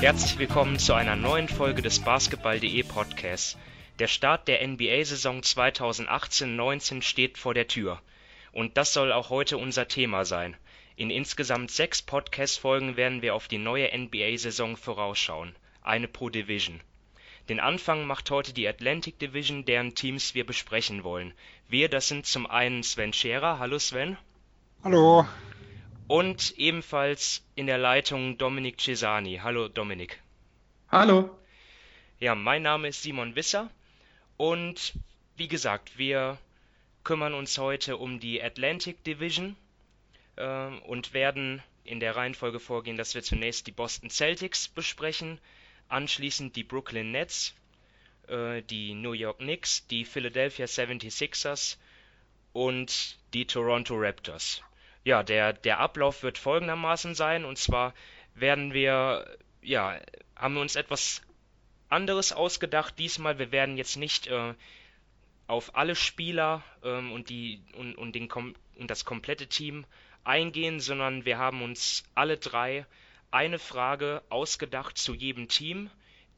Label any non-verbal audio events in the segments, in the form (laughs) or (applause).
Herzlich willkommen zu einer neuen Folge des Basketball.de Podcasts. Der Start der NBA-Saison 2018-19 steht vor der Tür. Und das soll auch heute unser Thema sein. In insgesamt sechs Podcast-Folgen werden wir auf die neue NBA-Saison vorausschauen. Eine pro Division. Den Anfang macht heute die Atlantic Division, deren Teams wir besprechen wollen. Wir, das sind zum einen Sven Scherer. Hallo Sven. Hallo. Und ebenfalls in der Leitung Dominik Cesani. Hallo Dominik. Hallo. Ja, mein Name ist Simon Wisser und wie gesagt, wir kümmern uns heute um die Atlantic Division äh, und werden in der Reihenfolge vorgehen, dass wir zunächst die Boston Celtics besprechen, anschließend die Brooklyn Nets, äh, die New York Knicks, die Philadelphia 76ers und die Toronto Raptors. Ja, der, der Ablauf wird folgendermaßen sein, und zwar werden wir, ja, haben wir uns etwas anderes ausgedacht diesmal. Wir werden jetzt nicht äh, auf alle Spieler ähm, und, die, und, und, den, und das komplette Team eingehen, sondern wir haben uns alle drei eine Frage ausgedacht zu jedem Team,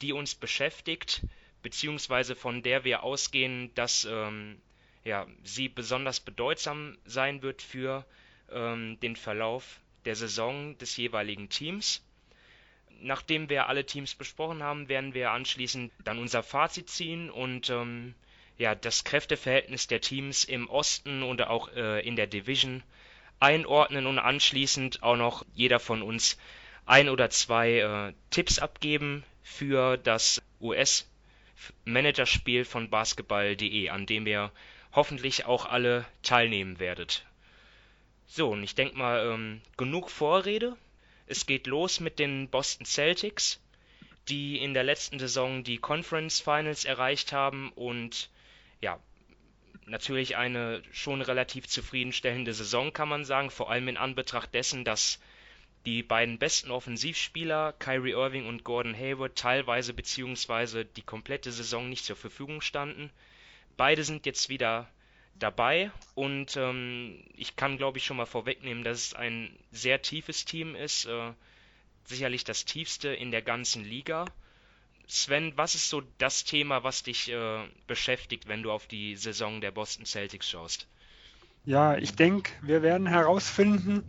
die uns beschäftigt, beziehungsweise von der wir ausgehen, dass ähm, ja, sie besonders bedeutsam sein wird für ähm, den Verlauf der Saison des jeweiligen Teams. Nachdem wir alle Teams besprochen haben, werden wir anschließend dann unser Fazit ziehen und ähm, ja, das Kräfteverhältnis der Teams im Osten und auch äh, in der Division einordnen und anschließend auch noch jeder von uns ein oder zwei äh, Tipps abgeben für das US-Managerspiel von basketball.de, an dem ihr hoffentlich auch alle teilnehmen werdet. So, und ich denke mal, ähm, genug Vorrede. Es geht los mit den Boston Celtics, die in der letzten Saison die Conference Finals erreicht haben und ja, natürlich eine schon relativ zufriedenstellende Saison, kann man sagen, vor allem in Anbetracht dessen, dass die beiden besten Offensivspieler, Kyrie Irving und Gordon Hayward, teilweise bzw. die komplette Saison nicht zur Verfügung standen. Beide sind jetzt wieder dabei und ähm, ich kann, glaube ich, schon mal vorwegnehmen, dass es ein sehr tiefes Team ist, äh, sicherlich das tiefste in der ganzen Liga. Sven, was ist so das Thema, was dich äh, beschäftigt, wenn du auf die Saison der Boston Celtics schaust? Ja, ich denke, wir werden herausfinden,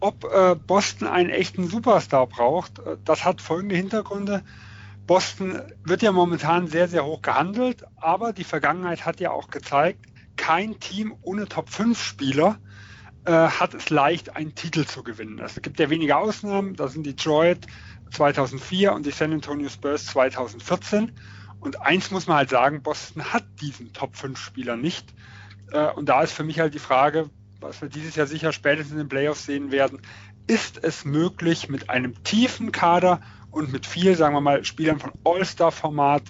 ob äh, Boston einen echten Superstar braucht. Äh, das hat folgende Hintergründe. Boston wird ja momentan sehr, sehr hoch gehandelt, aber die Vergangenheit hat ja auch gezeigt, kein Team ohne Top-5-Spieler äh, hat es leicht, einen Titel zu gewinnen. Es gibt ja wenige Ausnahmen, das sind Detroit 2004 und die San Antonio Spurs 2014. Und eins muss man halt sagen, Boston hat diesen Top-5-Spieler nicht. Äh, und da ist für mich halt die Frage, was wir dieses Jahr sicher spätestens in den Playoffs sehen werden, ist es möglich, mit einem tiefen Kader und mit viel, sagen wir mal, Spielern von All-Star-Format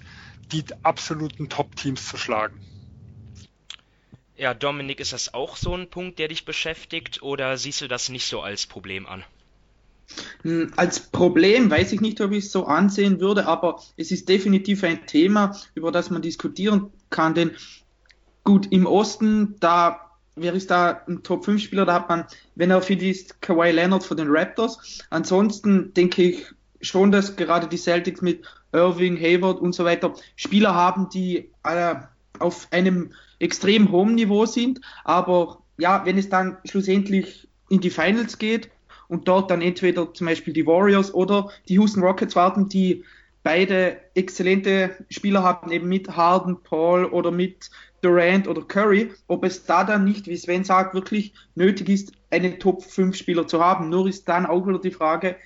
die absoluten Top-Teams zu schlagen? Ja, Dominik, ist das auch so ein Punkt, der dich beschäftigt oder siehst du das nicht so als Problem an? Hm, als Problem weiß ich nicht, ob ich es so ansehen würde, aber es ist definitiv ein Thema, über das man diskutieren kann. Denn gut, im Osten, da wäre es da ein Top-5-Spieler, da hat man, wenn er fit ist, Kawhi Leonard von den Raptors. Ansonsten denke ich schon, dass gerade die Celtics mit Irving, Hayward und so weiter Spieler haben, die äh, auf einem extrem hohem Niveau sind. Aber ja, wenn es dann schlussendlich in die Finals geht und dort dann entweder zum Beispiel die Warriors oder die Houston Rockets warten, die beide exzellente Spieler haben, eben mit Harden, Paul oder mit Durant oder Curry, ob es da dann nicht, wie Sven sagt, wirklich nötig ist, einen Top 5 Spieler zu haben. Nur ist dann auch wieder die Frage,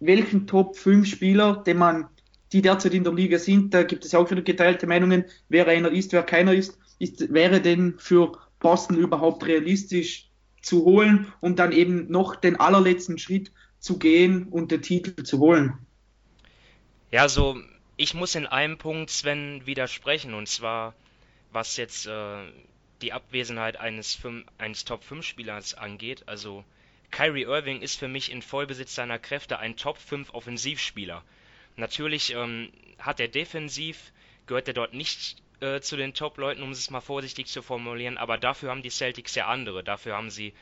welchen Top 5 Spieler, den man, die derzeit in der Liga sind, da gibt es auch wieder geteilte Meinungen, wer einer ist, wer keiner ist, ist, wäre denn für Boston überhaupt realistisch zu holen, um dann eben noch den allerletzten Schritt zu gehen und den Titel zu holen? Ja, so, ich muss in einem Punkt Sven widersprechen, und zwar was jetzt äh, die Abwesenheit eines, eines Top-5-Spielers angeht. Also Kyrie Irving ist für mich in Vollbesitz seiner Kräfte ein Top-5 Offensivspieler. Natürlich ähm, hat er defensiv, gehört er dort nicht äh, zu den Top-Leuten, um es mal vorsichtig zu formulieren, aber dafür haben die Celtics ja andere. Dafür haben sie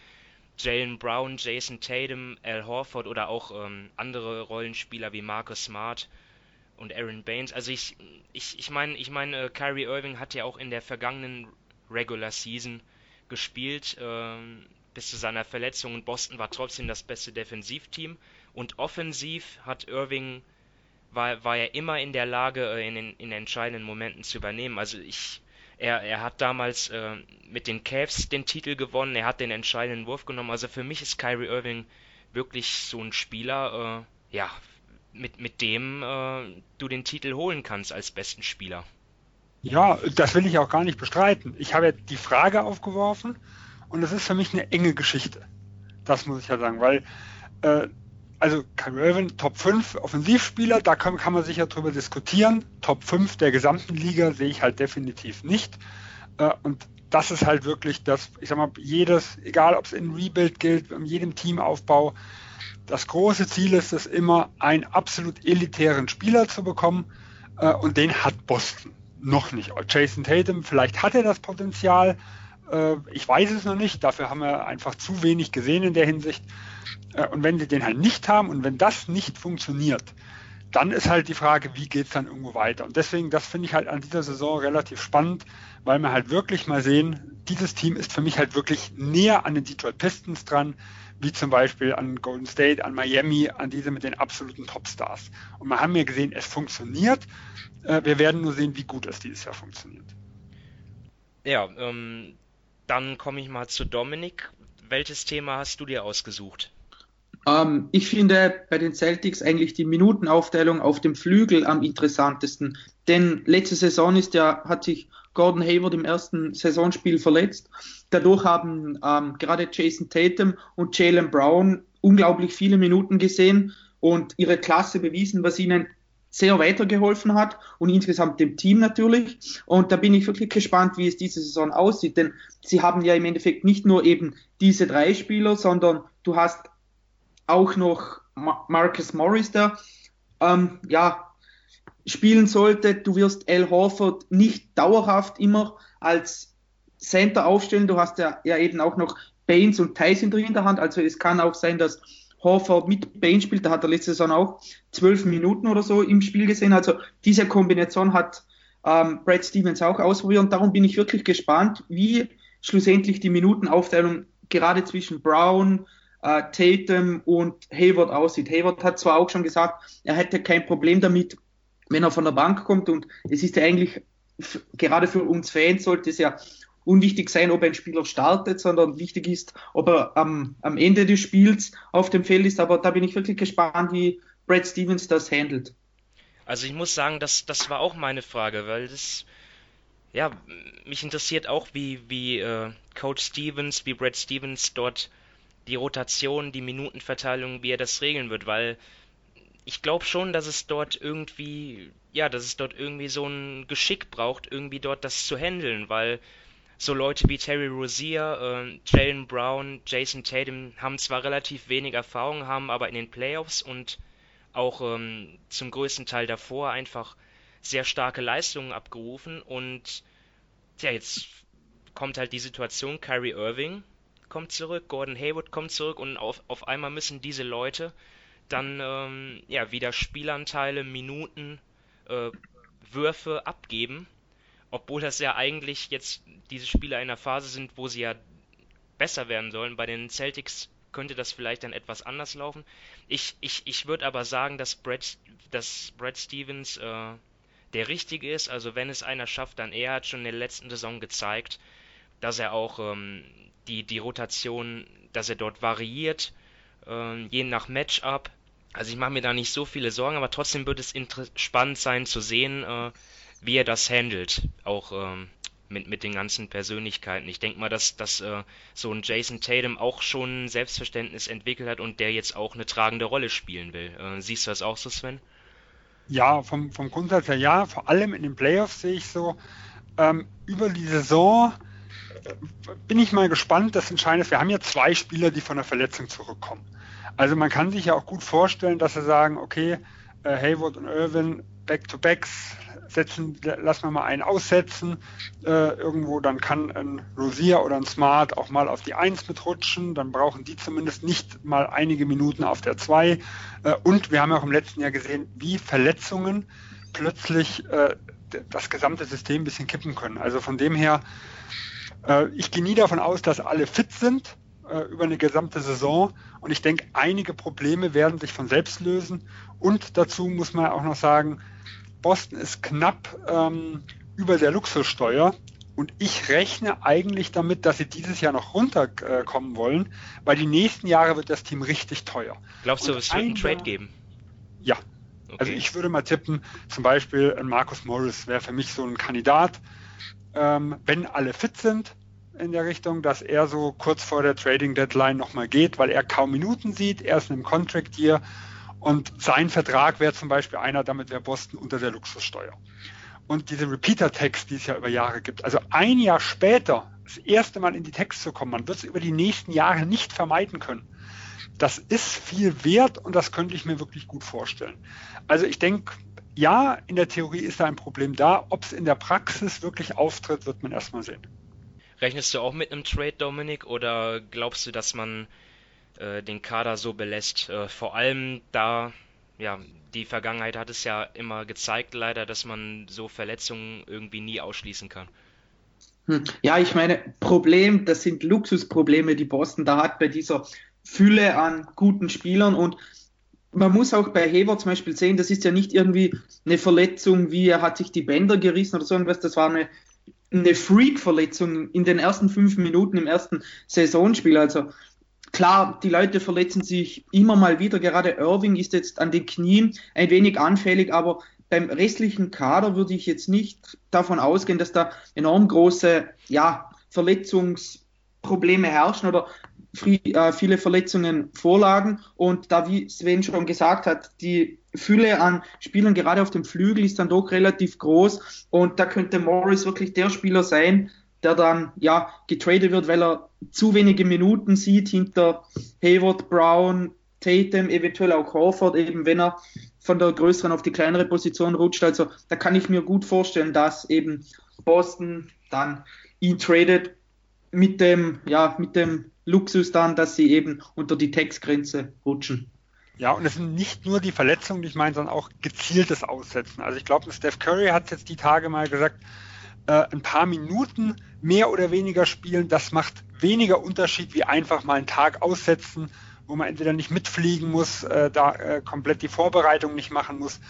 Jalen Brown, Jason Tatum, Al Horford oder auch ähm, andere Rollenspieler wie Marcus Smart und Aaron Baines. Also ich, ich, ich meine, ich meine, äh, Kyrie Irving hat ja auch in der vergangenen Regular Season gespielt ähm, bis zu seiner Verletzung und Boston war trotzdem das beste Defensivteam und offensiv hat Irving war, war er immer in der Lage, äh, in den in entscheidenden Momenten zu übernehmen. Also ich, er, er hat damals äh, mit den Cavs den Titel gewonnen, er hat den entscheidenden Wurf genommen. Also für mich ist Kyrie Irving wirklich so ein Spieler, äh, ja, mit, mit dem äh, du den Titel holen kannst als besten Spieler. Ja, das will ich auch gar nicht bestreiten. Ich habe ja die Frage aufgeworfen und es ist für mich eine enge Geschichte. Das muss ich ja sagen, weil äh, also Kyrie Irving, Top 5 Offensivspieler, da kann, kann man sicher drüber diskutieren. Top 5 der gesamten Liga sehe ich halt definitiv nicht. Äh, und das ist halt wirklich das, ich sag mal, jedes, egal ob es in Rebuild gilt, in jedem Teamaufbau, das große Ziel ist es immer, einen absolut elitären Spieler zu bekommen. Äh, und den hat Boston noch nicht. Jason Tatum, vielleicht hat er das Potenzial. Äh, ich weiß es noch nicht. Dafür haben wir einfach zu wenig gesehen in der Hinsicht. Äh, und wenn sie den halt nicht haben und wenn das nicht funktioniert, dann ist halt die Frage, wie geht es dann irgendwo weiter? Und deswegen, das finde ich halt an dieser Saison relativ spannend, weil wir halt wirklich mal sehen, dieses Team ist für mich halt wirklich näher an den Detroit Pistons dran, wie zum Beispiel an Golden State, an Miami, an diese mit den absoluten Topstars. Und wir haben ja gesehen, es funktioniert. Äh, wir werden nur sehen, wie gut es dieses Jahr funktioniert. Ja, ähm, dann komme ich mal zu Dominik. Welches Thema hast du dir ausgesucht? Ähm, ich finde bei den Celtics eigentlich die Minutenaufteilung auf dem Flügel am interessantesten. Denn letzte Saison ist ja, hat sich Gordon Hayward im ersten Saisonspiel verletzt. Dadurch haben ähm, gerade Jason Tatum und Jalen Brown unglaublich viele Minuten gesehen und ihre Klasse bewiesen, was ihnen sehr weitergeholfen hat und insgesamt dem Team natürlich. Und da bin ich wirklich gespannt, wie es diese Saison aussieht, denn sie haben ja im Endeffekt nicht nur eben diese drei Spieler, sondern du hast auch noch Marcus Morris da, ähm, ja, spielen sollte. Du wirst Al Horford nicht dauerhaft immer als Center aufstellen. Du hast ja, ja eben auch noch Baines und Tyson drin in der Hand. Also es kann auch sein, dass Horford mit Baines spielt. Da hat er letzte Saison auch zwölf Minuten oder so im Spiel gesehen. Also diese Kombination hat ähm, Brad Stevens auch ausprobiert. Und darum bin ich wirklich gespannt, wie schlussendlich die Minutenaufteilung gerade zwischen Brown, äh, Tatum und Hayward aussieht. Hayward hat zwar auch schon gesagt, er hätte kein Problem damit, wenn er von der Bank kommt und es ist ja eigentlich gerade für uns Fans sollte es ja unwichtig sein, ob ein Spieler startet, sondern wichtig ist, ob er am, am Ende des Spiels auf dem Feld ist. Aber da bin ich wirklich gespannt, wie Brad Stevens das handelt. Also ich muss sagen, das, das war auch meine Frage, weil das, ja, mich interessiert auch, wie, wie äh, Coach Stevens, wie Brad Stevens dort die Rotation, die Minutenverteilung, wie er das regeln wird, weil ich glaube schon, dass es dort irgendwie, ja, dass es dort irgendwie so ein Geschick braucht, irgendwie dort das zu handeln, weil so Leute wie Terry Rozier, äh, Jalen Brown, Jason Tatum haben zwar relativ wenig Erfahrung, haben aber in den Playoffs und auch ähm, zum größten Teil davor einfach sehr starke Leistungen abgerufen und ja, jetzt kommt halt die Situation, Kyrie Irving kommt zurück, Gordon Hayward kommt zurück und auf, auf einmal müssen diese Leute dann ähm, ja wieder Spielanteile, Minuten, äh, Würfe abgeben, obwohl das ja eigentlich jetzt diese Spieler in einer Phase sind, wo sie ja besser werden sollen. Bei den Celtics könnte das vielleicht dann etwas anders laufen. Ich, ich, ich würde aber sagen, dass Brad, dass Brad Stevens äh, der Richtige ist. Also wenn es einer schafft, dann er hat schon in der letzten Saison gezeigt, dass er auch ähm, die, die Rotation, dass er dort variiert, äh, je nach Matchup. Also ich mache mir da nicht so viele Sorgen, aber trotzdem wird es spannend sein zu sehen, äh, wie er das handelt, auch ähm, mit, mit den ganzen Persönlichkeiten. Ich denke mal, dass, dass äh, so ein Jason Tatum auch schon Selbstverständnis entwickelt hat und der jetzt auch eine tragende Rolle spielen will. Äh, siehst du das auch so, Sven? Ja, vom, vom Grundsatz her ja, vor allem in den Playoffs sehe ich so, ähm, über die Saison bin ich mal gespannt. Das Entscheidende ist, wir haben ja zwei Spieler, die von der Verletzung zurückkommen. Also man kann sich ja auch gut vorstellen, dass sie sagen, okay, äh, Hayward und Irvin Back-to-Backs setzen, lassen wir mal einen aussetzen, äh, irgendwo, dann kann ein Rosier oder ein Smart auch mal auf die 1 mitrutschen, dann brauchen die zumindest nicht mal einige Minuten auf der 2. Äh, und wir haben auch im letzten Jahr gesehen, wie Verletzungen plötzlich äh, das gesamte System ein bisschen kippen können. Also von dem her, äh, ich gehe nie davon aus, dass alle fit sind äh, über eine gesamte Saison. Und ich denke, einige Probleme werden sich von selbst lösen. Und dazu muss man auch noch sagen, Boston ist knapp ähm, über der Luxussteuer. Und ich rechne eigentlich damit, dass sie dieses Jahr noch runterkommen wollen, weil die nächsten Jahre wird das Team richtig teuer. Glaubst du, es wird einen Trade geben? Ja. Okay. Also ich würde mal tippen, zum Beispiel Markus Morris wäre für mich so ein Kandidat. Ähm, wenn alle fit sind, in der Richtung, dass er so kurz vor der Trading Deadline nochmal geht, weil er kaum Minuten sieht. Er ist in einem Contract Year und sein Vertrag wäre zum Beispiel einer, damit wäre Boston unter der Luxussteuer. Und diese Repeater-Tags, die es ja über Jahre gibt, also ein Jahr später das erste Mal in die Tags zu kommen, man wird es über die nächsten Jahre nicht vermeiden können. Das ist viel wert und das könnte ich mir wirklich gut vorstellen. Also ich denke, ja, in der Theorie ist da ein Problem da. Ob es in der Praxis wirklich auftritt, wird man erstmal sehen. Rechnest du auch mit einem Trade, Dominik, oder glaubst du, dass man äh, den Kader so belässt? Äh, vor allem da, ja, die Vergangenheit hat es ja immer gezeigt, leider, dass man so Verletzungen irgendwie nie ausschließen kann. Hm. Ja, ich meine, Problem, das sind Luxusprobleme, die Boston da hat bei dieser Fülle an guten Spielern und man muss auch bei Hever zum Beispiel sehen, das ist ja nicht irgendwie eine Verletzung, wie er hat sich die Bänder gerissen oder so irgendwas, das war eine eine Freak-Verletzung in den ersten fünf Minuten im ersten Saisonspiel. Also klar, die Leute verletzen sich immer mal wieder. Gerade Irving ist jetzt an den Knien ein wenig anfällig, aber beim restlichen Kader würde ich jetzt nicht davon ausgehen, dass da enorm große ja, Verletzungsprobleme herrschen oder viele Verletzungen vorlagen. Und da, wie Sven schon gesagt hat, die Fülle an Spielern gerade auf dem Flügel ist dann doch relativ groß. Und da könnte Morris wirklich der Spieler sein, der dann ja getradet wird, weil er zu wenige Minuten sieht hinter Hayward, Brown, Tatum, eventuell auch Crawford, eben wenn er von der größeren auf die kleinere Position rutscht. Also da kann ich mir gut vorstellen, dass eben Boston dann ihn tradet mit dem, ja, mit dem Luxus dann, dass sie eben unter die Textgrenze rutschen. Ja, und es sind nicht nur die Verletzungen, die ich meine, sondern auch gezieltes Aussetzen. Also ich glaube, Steph Curry hat jetzt die Tage mal gesagt, äh, ein paar Minuten mehr oder weniger spielen, das macht weniger Unterschied wie einfach mal einen Tag aussetzen, wo man entweder nicht mitfliegen muss, äh, da äh, komplett die Vorbereitung nicht machen muss.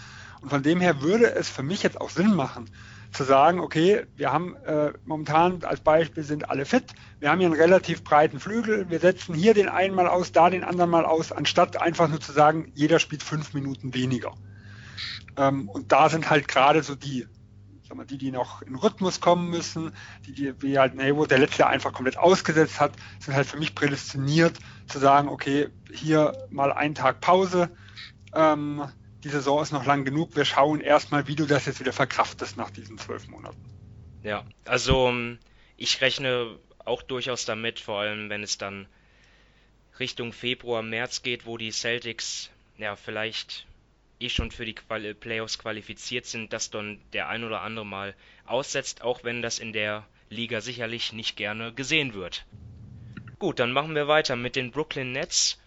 Und von dem her würde es für mich jetzt auch Sinn machen, zu sagen, okay, wir haben äh, momentan als Beispiel sind alle fit, wir haben hier einen relativ breiten Flügel, wir setzen hier den einen mal aus, da den anderen mal aus, anstatt einfach nur zu sagen, jeder spielt fünf Minuten weniger. Ähm, und da sind halt gerade so die, sag mal, die, die noch in Rhythmus kommen müssen, die, die wie halt Nebo, der letzte einfach komplett ausgesetzt hat, sind halt für mich prädestiniert zu sagen, okay, hier mal einen Tag Pause, ähm, die Saison ist noch lang genug. Wir schauen erstmal, wie du das jetzt wieder verkraftest nach diesen zwölf Monaten. Ja, also ähm, ich rechne auch durchaus damit, vor allem wenn es dann Richtung Februar, März geht, wo die Celtics ja vielleicht eh schon für die Quali Playoffs qualifiziert sind, dass dann der ein oder andere mal aussetzt, auch wenn das in der Liga sicherlich nicht gerne gesehen wird. Gut, dann machen wir weiter mit den Brooklyn Nets.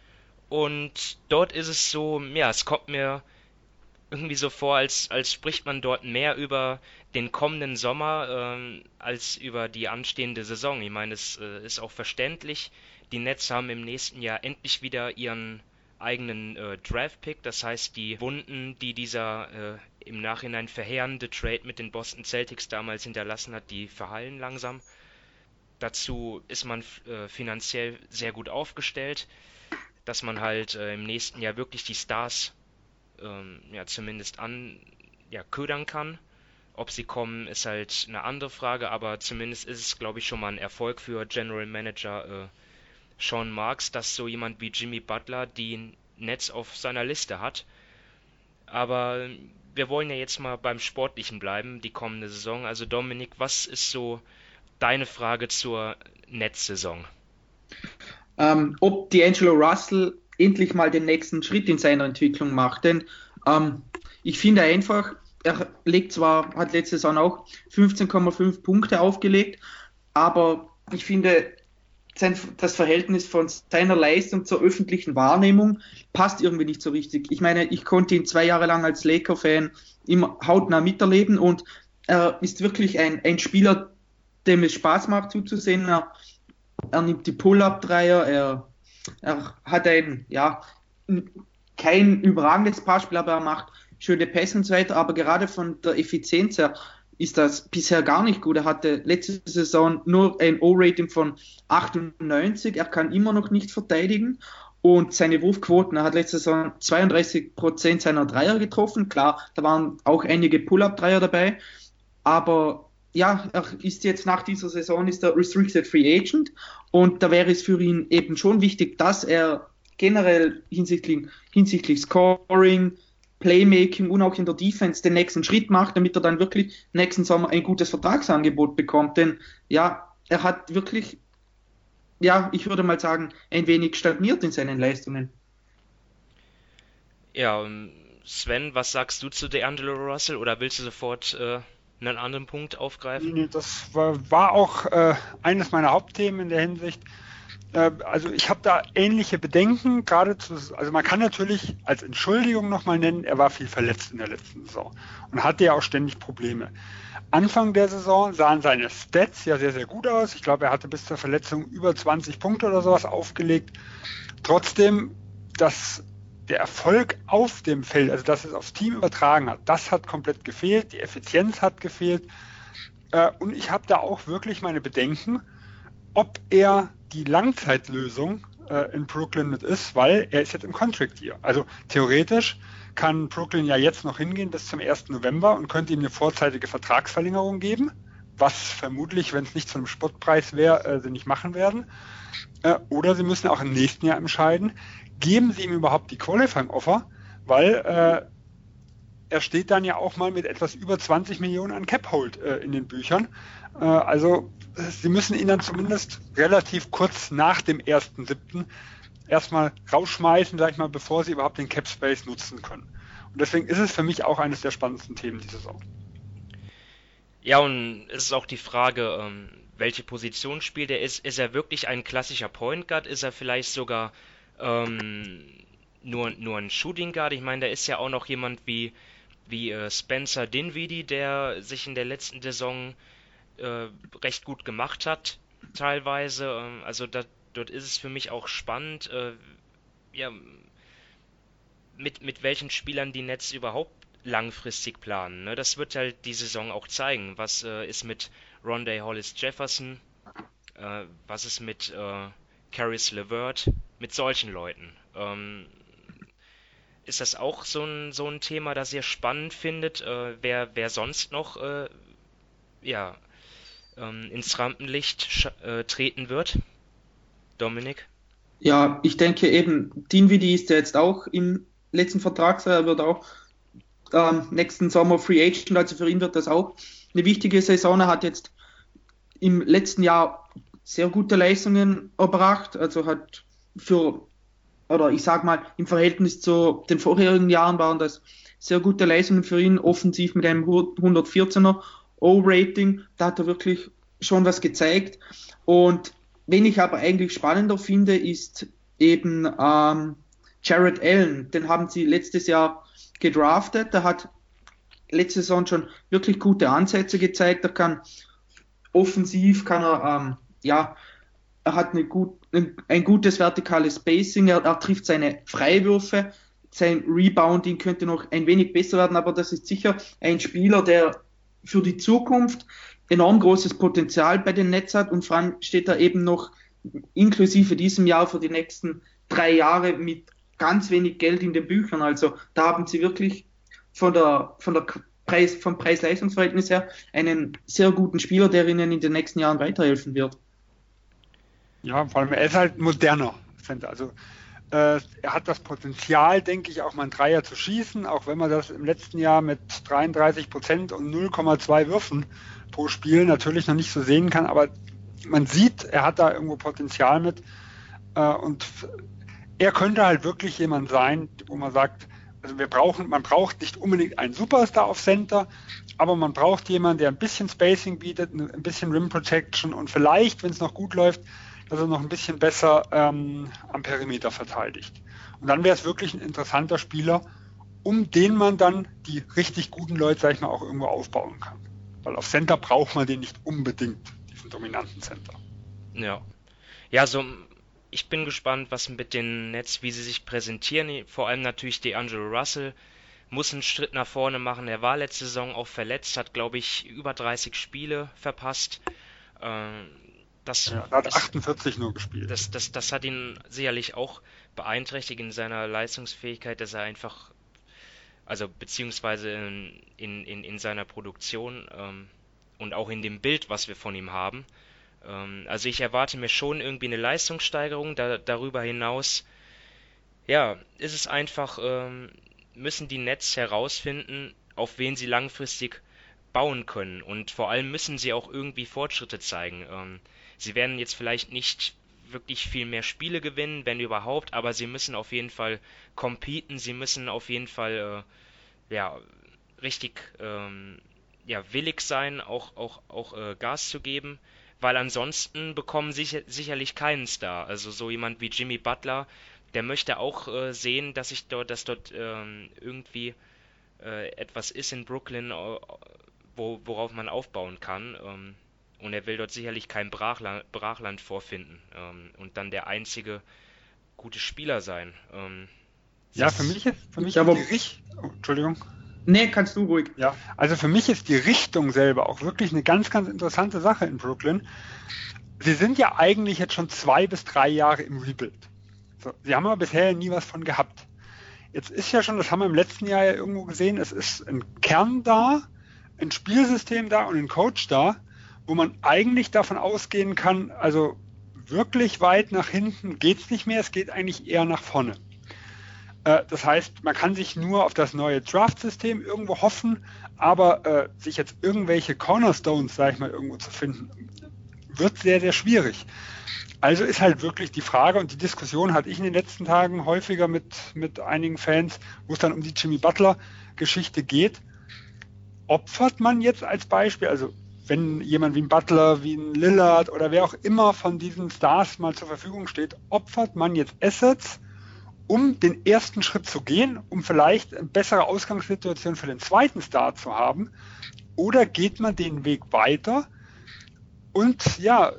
Und dort ist es so, ja, es kommt mir irgendwie so vor, als, als spricht man dort mehr über den kommenden Sommer ähm, als über die anstehende Saison. Ich meine, es äh, ist auch verständlich. Die Nets haben im nächsten Jahr endlich wieder ihren eigenen äh, Draft-Pick. Das heißt, die Wunden, die dieser äh, im Nachhinein verheerende Trade mit den Boston Celtics damals hinterlassen hat, die verhallen langsam. Dazu ist man äh, finanziell sehr gut aufgestellt, dass man halt äh, im nächsten Jahr wirklich die Stars ähm, ja zumindest an ja, ködern kann. Ob sie kommen, ist halt eine andere Frage, aber zumindest ist es, glaube ich, schon mal ein Erfolg für General Manager äh, Sean Marks, dass so jemand wie Jimmy Butler die Nets auf seiner Liste hat. Aber wir wollen ja jetzt mal beim Sportlichen bleiben, die kommende Saison. Also Dominik, was ist so deine Frage zur Netzsaison? Ähm, ob Angelo Russell endlich mal den nächsten Schritt in seiner Entwicklung macht. Denn ähm, ich finde einfach, er legt zwar, hat letzte Saison auch 15,5 Punkte aufgelegt, aber ich finde, sein, das Verhältnis von seiner Leistung zur öffentlichen Wahrnehmung passt irgendwie nicht so richtig. Ich meine, ich konnte ihn zwei Jahre lang als Laker-Fan immer hautnah miterleben und er ist wirklich ein, ein Spieler, dem es Spaß macht zuzusehen. Er, er nimmt die Pull-Up-Dreier, er, er hat ein, ja, kein überragendes Passspiel, aber er macht schöne Pässe und so weiter. Aber gerade von der Effizienz her ist das bisher gar nicht gut. Er hatte letzte Saison nur ein O-Rating von 98. Er kann immer noch nicht verteidigen. Und seine Wurfquoten, er hat letzte Saison 32 Prozent seiner Dreier getroffen. Klar, da waren auch einige Pull-Up-Dreier dabei. Aber ja, er ist jetzt nach dieser Saison ist er Restricted Free Agent. Und da wäre es für ihn eben schon wichtig, dass er generell hinsichtlich, hinsichtlich Scoring, Playmaking und auch in der Defense den nächsten Schritt macht, damit er dann wirklich nächsten Sommer ein gutes Vertragsangebot bekommt. Denn ja, er hat wirklich, ja, ich würde mal sagen, ein wenig stagniert in seinen Leistungen. Ja, Sven, was sagst du zu DeAngelo Russell oder willst du sofort äh, einen anderen Punkt aufgreifen? Nee, das war, war auch äh, eines meiner Hauptthemen in der Hinsicht. Äh, also ich habe da ähnliche Bedenken, gerade zu, also man kann natürlich als Entschuldigung nochmal nennen, er war viel verletzt in der letzten Saison und hatte ja auch ständig Probleme. Anfang der Saison sahen seine Stats ja sehr, sehr gut aus. Ich glaube, er hatte bis zur Verletzung über 20 Punkte oder sowas aufgelegt. Trotzdem, dass der Erfolg auf dem Feld, also dass es aufs Team übertragen hat, das hat komplett gefehlt. Die Effizienz hat gefehlt. Äh, und ich habe da auch wirklich meine Bedenken, ob er die Langzeitlösung äh, in Brooklyn mit ist, weil er ist jetzt im Contract hier. Also theoretisch kann Brooklyn ja jetzt noch hingehen bis zum 1. November und könnte ihm eine vorzeitige Vertragsverlängerung geben, was vermutlich, wenn es nicht zu einem Spottpreis wäre, äh, sie nicht machen werden. Äh, oder sie müssen auch im nächsten Jahr entscheiden, geben sie ihm überhaupt die Qualifying Offer, weil äh, er steht dann ja auch mal mit etwas über 20 Millionen an Cap Hold äh, in den Büchern. Äh, also sie müssen ihn dann zumindest relativ kurz nach dem 1.7. erstmal rausschmeißen, sag ich mal, bevor sie überhaupt den Cap Space nutzen können. Und deswegen ist es für mich auch eines der spannendsten Themen dieser Saison. Ja, und es ist auch die Frage, ähm, welche Position spielt er? Ist, ist er wirklich ein klassischer Point Guard? Ist er vielleicht sogar ähm, nur, nur ein Shooting Guard? Ich meine, da ist ja auch noch jemand wie, wie äh, Spencer Dinwiddie, der sich in der letzten Saison äh, recht gut gemacht hat, teilweise. Ähm, also da, dort ist es für mich auch spannend, äh, ja, mit, mit welchen Spielern die Nets überhaupt langfristig planen. Ne? Das wird halt die Saison auch zeigen. Was äh, ist mit Rondé Hollis Jefferson? Äh, was ist mit äh, Caris LeVert? Mit solchen Leuten. Ähm, ist das auch so ein, so ein Thema, das ihr spannend findet? Äh, wer, wer sonst noch äh, ja, ähm, ins Rampenlicht äh, treten wird? Dominik? Ja, ich denke eben, Dinwiddie ist ja jetzt auch im letzten Vertrag, er wird auch ähm, nächsten Sommer Free Agent, also für ihn wird das auch eine wichtige Saison. Er hat jetzt im letzten Jahr sehr gute Leistungen erbracht, also hat für, oder ich sag mal, im Verhältnis zu den vorherigen Jahren waren das sehr gute Leistungen für ihn, offensiv mit einem 114er O-Rating. Da hat er wirklich schon was gezeigt. Und wen ich aber eigentlich spannender finde, ist eben ähm, Jared Allen. Den haben sie letztes Jahr gedraftet. Der hat letzte Saison schon wirklich gute Ansätze gezeigt. Er kann offensiv, kann er, ähm, ja, er hat eine gut, ein, gutes vertikales Spacing, er, er trifft seine Freiwürfe, sein Rebounding könnte noch ein wenig besser werden, aber das ist sicher ein Spieler, der für die Zukunft enorm großes Potenzial bei den Nets hat und vor allem steht er eben noch inklusive diesem Jahr für die nächsten drei Jahre mit ganz wenig Geld in den Büchern. Also da haben sie wirklich von der, von der Preis, vom Preis-Leistungsverhältnis her einen sehr guten Spieler, der ihnen in den nächsten Jahren weiterhelfen wird. Ja, vor allem er ist halt moderner Center. Also äh, er hat das Potenzial, denke ich, auch mal einen Dreier zu schießen, auch wenn man das im letzten Jahr mit 33 Prozent und 0,2 Würfen pro Spiel natürlich noch nicht so sehen kann, aber man sieht, er hat da irgendwo Potenzial mit äh, und er könnte halt wirklich jemand sein, wo man sagt, Also wir brauchen, man braucht nicht unbedingt einen Superstar auf Center, aber man braucht jemanden, der ein bisschen Spacing bietet, ein bisschen Rim Protection und vielleicht, wenn es noch gut läuft, er noch ein bisschen besser ähm, am Perimeter verteidigt. Und dann wäre es wirklich ein interessanter Spieler, um den man dann die richtig guten Leute, sag ich mal, auch irgendwo aufbauen kann. Weil auf Center braucht man den nicht unbedingt, diesen dominanten Center. Ja. Ja, so ich bin gespannt, was mit den Nets, wie sie sich präsentieren. Vor allem natürlich DeAngelo Russell muss einen Schritt nach vorne machen. Er war letzte Saison auch verletzt, hat glaube ich über 30 Spiele verpasst. Ähm, das, ja, er hat 48 das, nur gespielt. Das, das, das hat ihn sicherlich auch beeinträchtigt in seiner Leistungsfähigkeit, dass er einfach, also beziehungsweise in, in, in seiner Produktion ähm, und auch in dem Bild, was wir von ihm haben. Ähm, also ich erwarte mir schon irgendwie eine Leistungssteigerung. Da, darüber hinaus, ja, ist es einfach, ähm, müssen die Nets herausfinden, auf wen sie langfristig bauen können. Und vor allem müssen sie auch irgendwie Fortschritte zeigen. Sie werden jetzt vielleicht nicht wirklich viel mehr Spiele gewinnen, wenn überhaupt, aber sie müssen auf jeden Fall competen, sie müssen auf jeden Fall äh, ja richtig ähm, ja willig sein, auch auch auch äh, Gas zu geben, weil ansonsten bekommen sie sicherlich keinen Star. Also so jemand wie Jimmy Butler, der möchte auch äh, sehen, dass ich dort, dass dort ähm, irgendwie äh, etwas ist in Brooklyn, äh, wo, worauf man aufbauen kann. Ähm, und er will dort sicherlich kein Brachland, Brachland vorfinden ähm, und dann der einzige gute Spieler sein. Ähm, ja, für mich ist, für mich aber, die Richtung. Oh, Entschuldigung. Nee, kannst du ruhig. Ja, also für mich ist die Richtung selber auch wirklich eine ganz, ganz interessante Sache in Brooklyn. Sie sind ja eigentlich jetzt schon zwei bis drei Jahre im Rebuild. So, sie haben aber bisher nie was von gehabt. Jetzt ist ja schon, das haben wir im letzten Jahr ja irgendwo gesehen, es ist ein Kern da, ein Spielsystem da und ein Coach da, wo man eigentlich davon ausgehen kann, also wirklich weit nach hinten geht es nicht mehr, es geht eigentlich eher nach vorne. Äh, das heißt, man kann sich nur auf das neue Draft-System irgendwo hoffen, aber äh, sich jetzt irgendwelche Cornerstones, sage ich mal, irgendwo zu finden, wird sehr, sehr schwierig. Also ist halt wirklich die Frage, und die Diskussion hatte ich in den letzten Tagen häufiger mit, mit einigen Fans, wo es dann um die Jimmy Butler-Geschichte geht. Opfert man jetzt als Beispiel, also wenn jemand wie ein Butler, wie ein Lillard oder wer auch immer von diesen Stars mal zur Verfügung steht, opfert man jetzt Assets, um den ersten Schritt zu gehen, um vielleicht eine bessere Ausgangssituation für den zweiten Star zu haben? Oder geht man den Weg weiter und ja,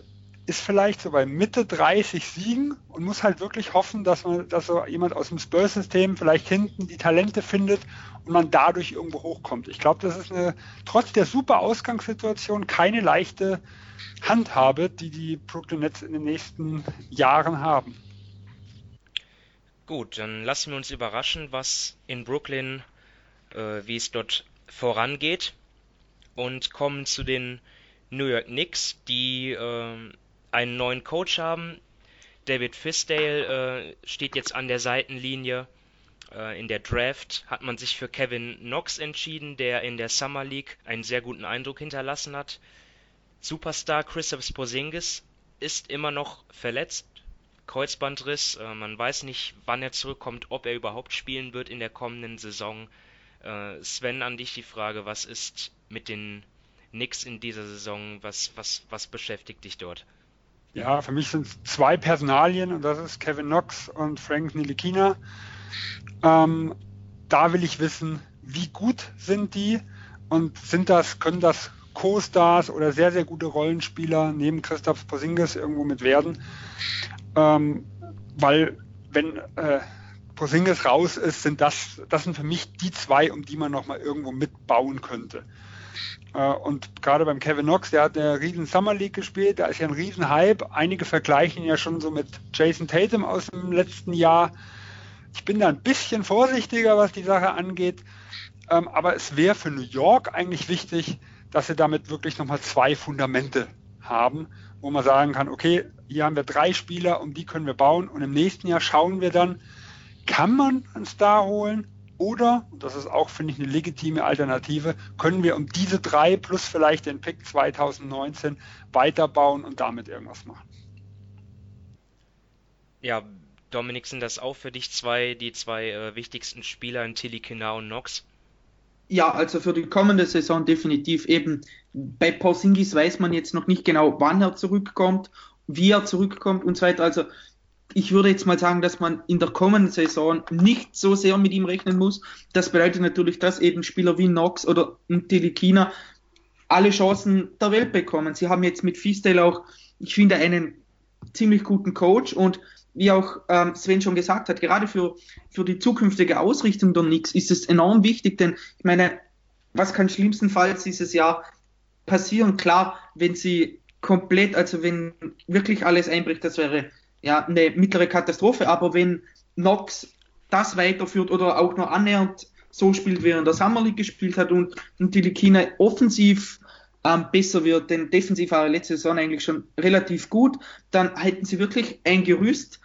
ist vielleicht so bei Mitte 30 Siegen und muss halt wirklich hoffen, dass man, dass so jemand aus dem Spurs-System vielleicht hinten die Talente findet und man dadurch irgendwo hochkommt. Ich glaube, das ist eine, trotz der super Ausgangssituation keine leichte Handhabe, die die Brooklyn Nets in den nächsten Jahren haben. Gut, dann lassen wir uns überraschen, was in Brooklyn, äh, wie es dort vorangeht und kommen zu den New York Knicks, die äh, einen neuen Coach haben. David Fisdale äh, steht jetzt an der Seitenlinie. Äh, in der Draft hat man sich für Kevin Knox entschieden, der in der Summer League einen sehr guten Eindruck hinterlassen hat. Superstar Christoph Porzingis ist immer noch verletzt. Kreuzbandriss. Äh, man weiß nicht, wann er zurückkommt, ob er überhaupt spielen wird in der kommenden Saison. Äh, Sven, an dich die Frage, was ist mit den Knicks in dieser Saison? Was, was, was beschäftigt dich dort? Ja, für mich sind es zwei Personalien und das ist Kevin Knox und Frank Nilikina. Ähm, da will ich wissen, wie gut sind die und sind das, können das Co-Stars oder sehr, sehr gute Rollenspieler neben Christoph Posingis irgendwo mit werden. Ähm, weil wenn äh, Posingis raus ist, sind das, das sind für mich die zwei, um die man nochmal irgendwo mitbauen könnte. Äh, und gerade beim Kevin Knox, der hat eine riesen Summer League gespielt, da ist ja ein riesen Hype. Einige vergleichen ihn ja schon so mit Jason Tatum aus dem letzten Jahr. Ich bin da ein bisschen vorsichtiger, was die Sache angeht. Ähm, aber es wäre für New York eigentlich wichtig, dass sie damit wirklich nochmal zwei Fundamente haben, wo man sagen kann, okay, hier haben wir drei Spieler, um die können wir bauen. Und im nächsten Jahr schauen wir dann, kann man einen Star holen oder, und das ist auch, finde ich, eine legitime Alternative, können wir um diese drei plus vielleicht den Pick 2019 weiterbauen und damit irgendwas machen. Ja, Dominik, sind das auch für dich zwei, die zwei äh, wichtigsten Spieler in Tilikina und Nox? Ja, also für die kommende Saison definitiv eben. Bei Porzingis weiß man jetzt noch nicht genau, wann er zurückkommt, wie er zurückkommt und so weiter. Also ich würde jetzt mal sagen, dass man in der kommenden Saison nicht so sehr mit ihm rechnen muss. Das bedeutet natürlich, dass eben Spieler wie Knox oder Telikina alle Chancen der Welt bekommen. Sie haben jetzt mit Fistel auch, ich finde, einen ziemlich guten Coach und wie auch ähm, Sven schon gesagt hat, gerade für, für die zukünftige Ausrichtung der Knicks ist es enorm wichtig, denn ich meine, was kann schlimmstenfalls dieses Jahr passieren? Klar, wenn sie komplett, also wenn wirklich alles einbricht, das wäre ja eine mittlere Katastrophe, aber wenn Knox das weiterführt oder auch nur annähernd so spielt, wie er in der Summer League gespielt hat und, und die Likina offensiv ähm, besser wird, denn defensiv war er letzte Saison eigentlich schon relativ gut, dann hätten sie wirklich ein Gerüst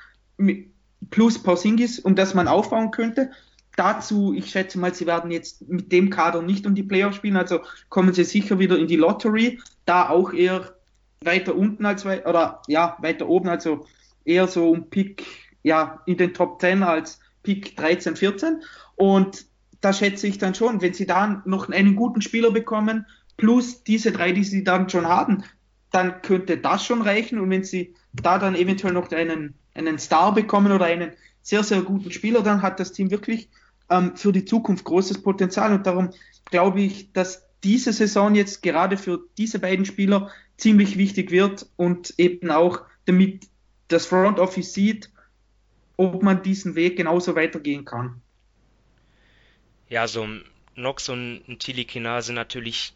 plus Pausingis, um das man aufbauen könnte. Dazu, ich schätze mal, sie werden jetzt mit dem Kader nicht um die Playoffs spielen, also kommen sie sicher wieder in die Lottery, da auch eher weiter unten als oder ja, weiter oben, also eher so um Pick, ja, in den Top 10 als Pick 13, 14. Und da schätze ich dann schon, wenn sie da noch einen guten Spieler bekommen, plus diese drei, die sie dann schon haben, dann könnte das schon reichen. Und wenn sie da dann eventuell noch einen, einen Star bekommen oder einen sehr, sehr guten Spieler, dann hat das Team wirklich ähm, für die Zukunft großes Potenzial. Und darum glaube ich, dass diese Saison jetzt gerade für diese beiden Spieler ziemlich wichtig wird und eben auch damit das Front Office sieht, ob man diesen Weg genauso weitergehen kann. Ja, so Nox und Tilikina sind natürlich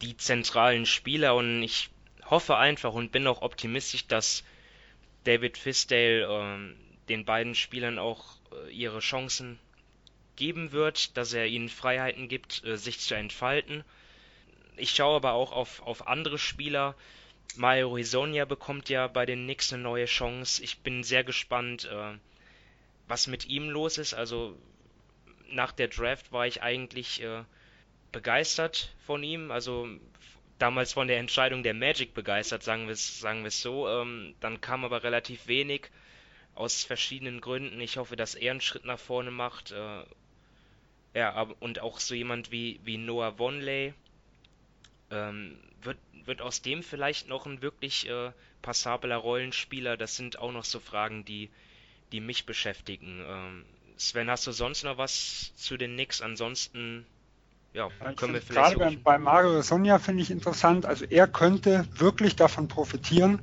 die zentralen Spieler und ich hoffe einfach und bin auch optimistisch, dass David Fisdale äh, den beiden Spielern auch äh, ihre Chancen geben wird, dass er ihnen Freiheiten gibt, äh, sich zu entfalten. Ich schaue aber auch auf, auf andere Spieler. Mario Hisonia bekommt ja bei den Knicks eine neue Chance. Ich bin sehr gespannt, äh, was mit ihm los ist. Also nach der Draft war ich eigentlich äh, begeistert von ihm. Also damals von der Entscheidung der Magic begeistert, sagen wir es sagen so. Ähm, dann kam aber relativ wenig aus verschiedenen Gründen. Ich hoffe, dass er einen Schritt nach vorne macht. Äh, ja, und auch so jemand wie, wie Noah Vonley. Ähm, wird, wird aus dem vielleicht noch ein wirklich äh, passabler Rollenspieler? Das sind auch noch so Fragen, die, die mich beschäftigen. Ähm, Sven, hast du sonst noch was zu den Knicks? Ansonsten ja, können wir vielleicht. Gerade bei, Mario Sonja finde ich interessant. Also er könnte wirklich davon profitieren,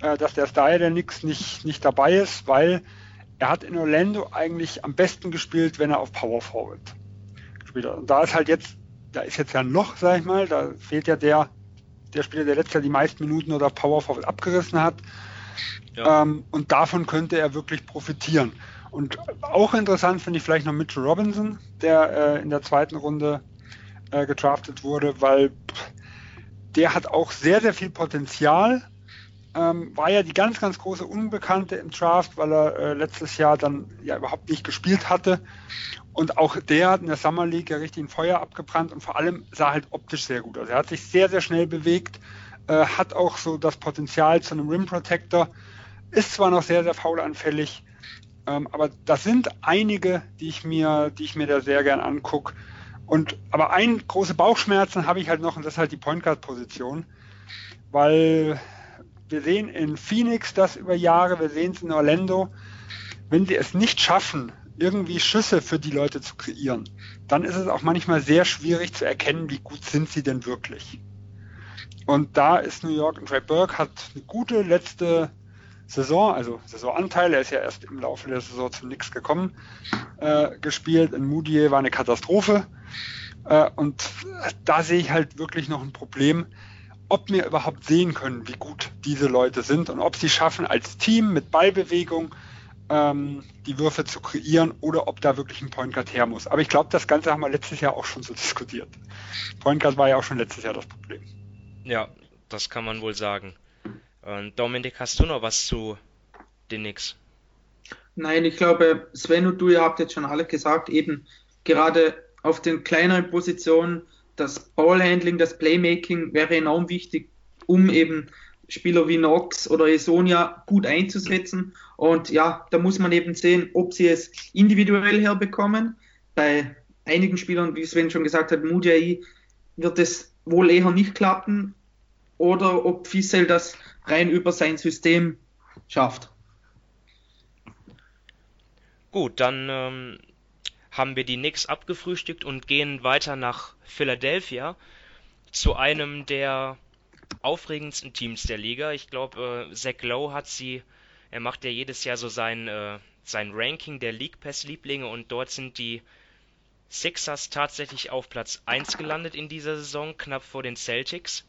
äh, dass der Style der Knicks nicht, nicht dabei ist, weil er hat in Orlando eigentlich am besten gespielt, wenn er auf Power Forward gespielt hat. Und da ist halt jetzt, da ist jetzt ja ein Loch, sag ich mal, da fehlt ja der, der Spieler, der letztes Jahr die meisten Minuten oder Power Forward abgerissen hat. Ja. Ähm, und davon könnte er wirklich profitieren. Und auch interessant finde ich vielleicht noch Mitchell Robinson, der äh, in der zweiten Runde äh, gedraftet wurde, weil der hat auch sehr, sehr viel Potenzial. Ähm, war ja die ganz, ganz große Unbekannte im Draft, weil er äh, letztes Jahr dann ja überhaupt nicht gespielt hatte. Und auch der hat in der Summer League ja richtig ein Feuer abgebrannt und vor allem sah halt optisch sehr gut aus. Er hat sich sehr, sehr schnell bewegt, äh, hat auch so das Potenzial zu einem Rim Protector, ist zwar noch sehr, sehr faulanfällig, ähm, aber das sind einige, die ich mir, die ich mir da sehr gern angucke. Und aber ein große Bauchschmerzen habe ich halt noch und das ist halt die Point Guard Position, weil wir sehen in Phoenix das über Jahre, wir sehen es in Orlando, wenn sie es nicht schaffen, irgendwie Schüsse für die Leute zu kreieren, dann ist es auch manchmal sehr schwierig zu erkennen, wie gut sind sie denn wirklich. Und da ist New York und Trey Burke hat eine gute letzte Saison, also Saisonanteil, er ist ja erst im Laufe der Saison zu nichts gekommen, äh, gespielt. In Moody war eine Katastrophe. Äh, und da sehe ich halt wirklich noch ein Problem, ob wir überhaupt sehen können, wie gut diese Leute sind und ob sie schaffen, als Team mit Ballbewegung ähm, die Würfe zu kreieren oder ob da wirklich ein Point Guard her muss. Aber ich glaube, das Ganze haben wir letztes Jahr auch schon so (laughs) diskutiert. Point Guard war ja auch schon letztes Jahr das Problem. Ja, das kann man wohl sagen. Und Dominik, hast du noch was zu den Knicks? Nein, ich glaube, Sven und du, ihr habt jetzt schon alle gesagt, eben gerade auf den kleineren Positionen, das Ballhandling, das Playmaking wäre enorm wichtig, um eben Spieler wie Knox oder Esonia gut einzusetzen. Und ja, da muss man eben sehen, ob sie es individuell herbekommen. Bei einigen Spielern, wie Sven schon gesagt hat, Mujai, wird es wohl eher nicht klappen. Oder ob Fissel das rein über sein System schafft. Gut, dann ähm, haben wir die Knicks abgefrühstückt und gehen weiter nach Philadelphia zu einem der aufregendsten Teams der Liga. Ich glaube, äh, Zach Lowe hat sie, er macht ja jedes Jahr so sein, äh, sein Ranking der League Pass Lieblinge und dort sind die Sixers tatsächlich auf Platz 1 gelandet in dieser Saison, knapp vor den Celtics.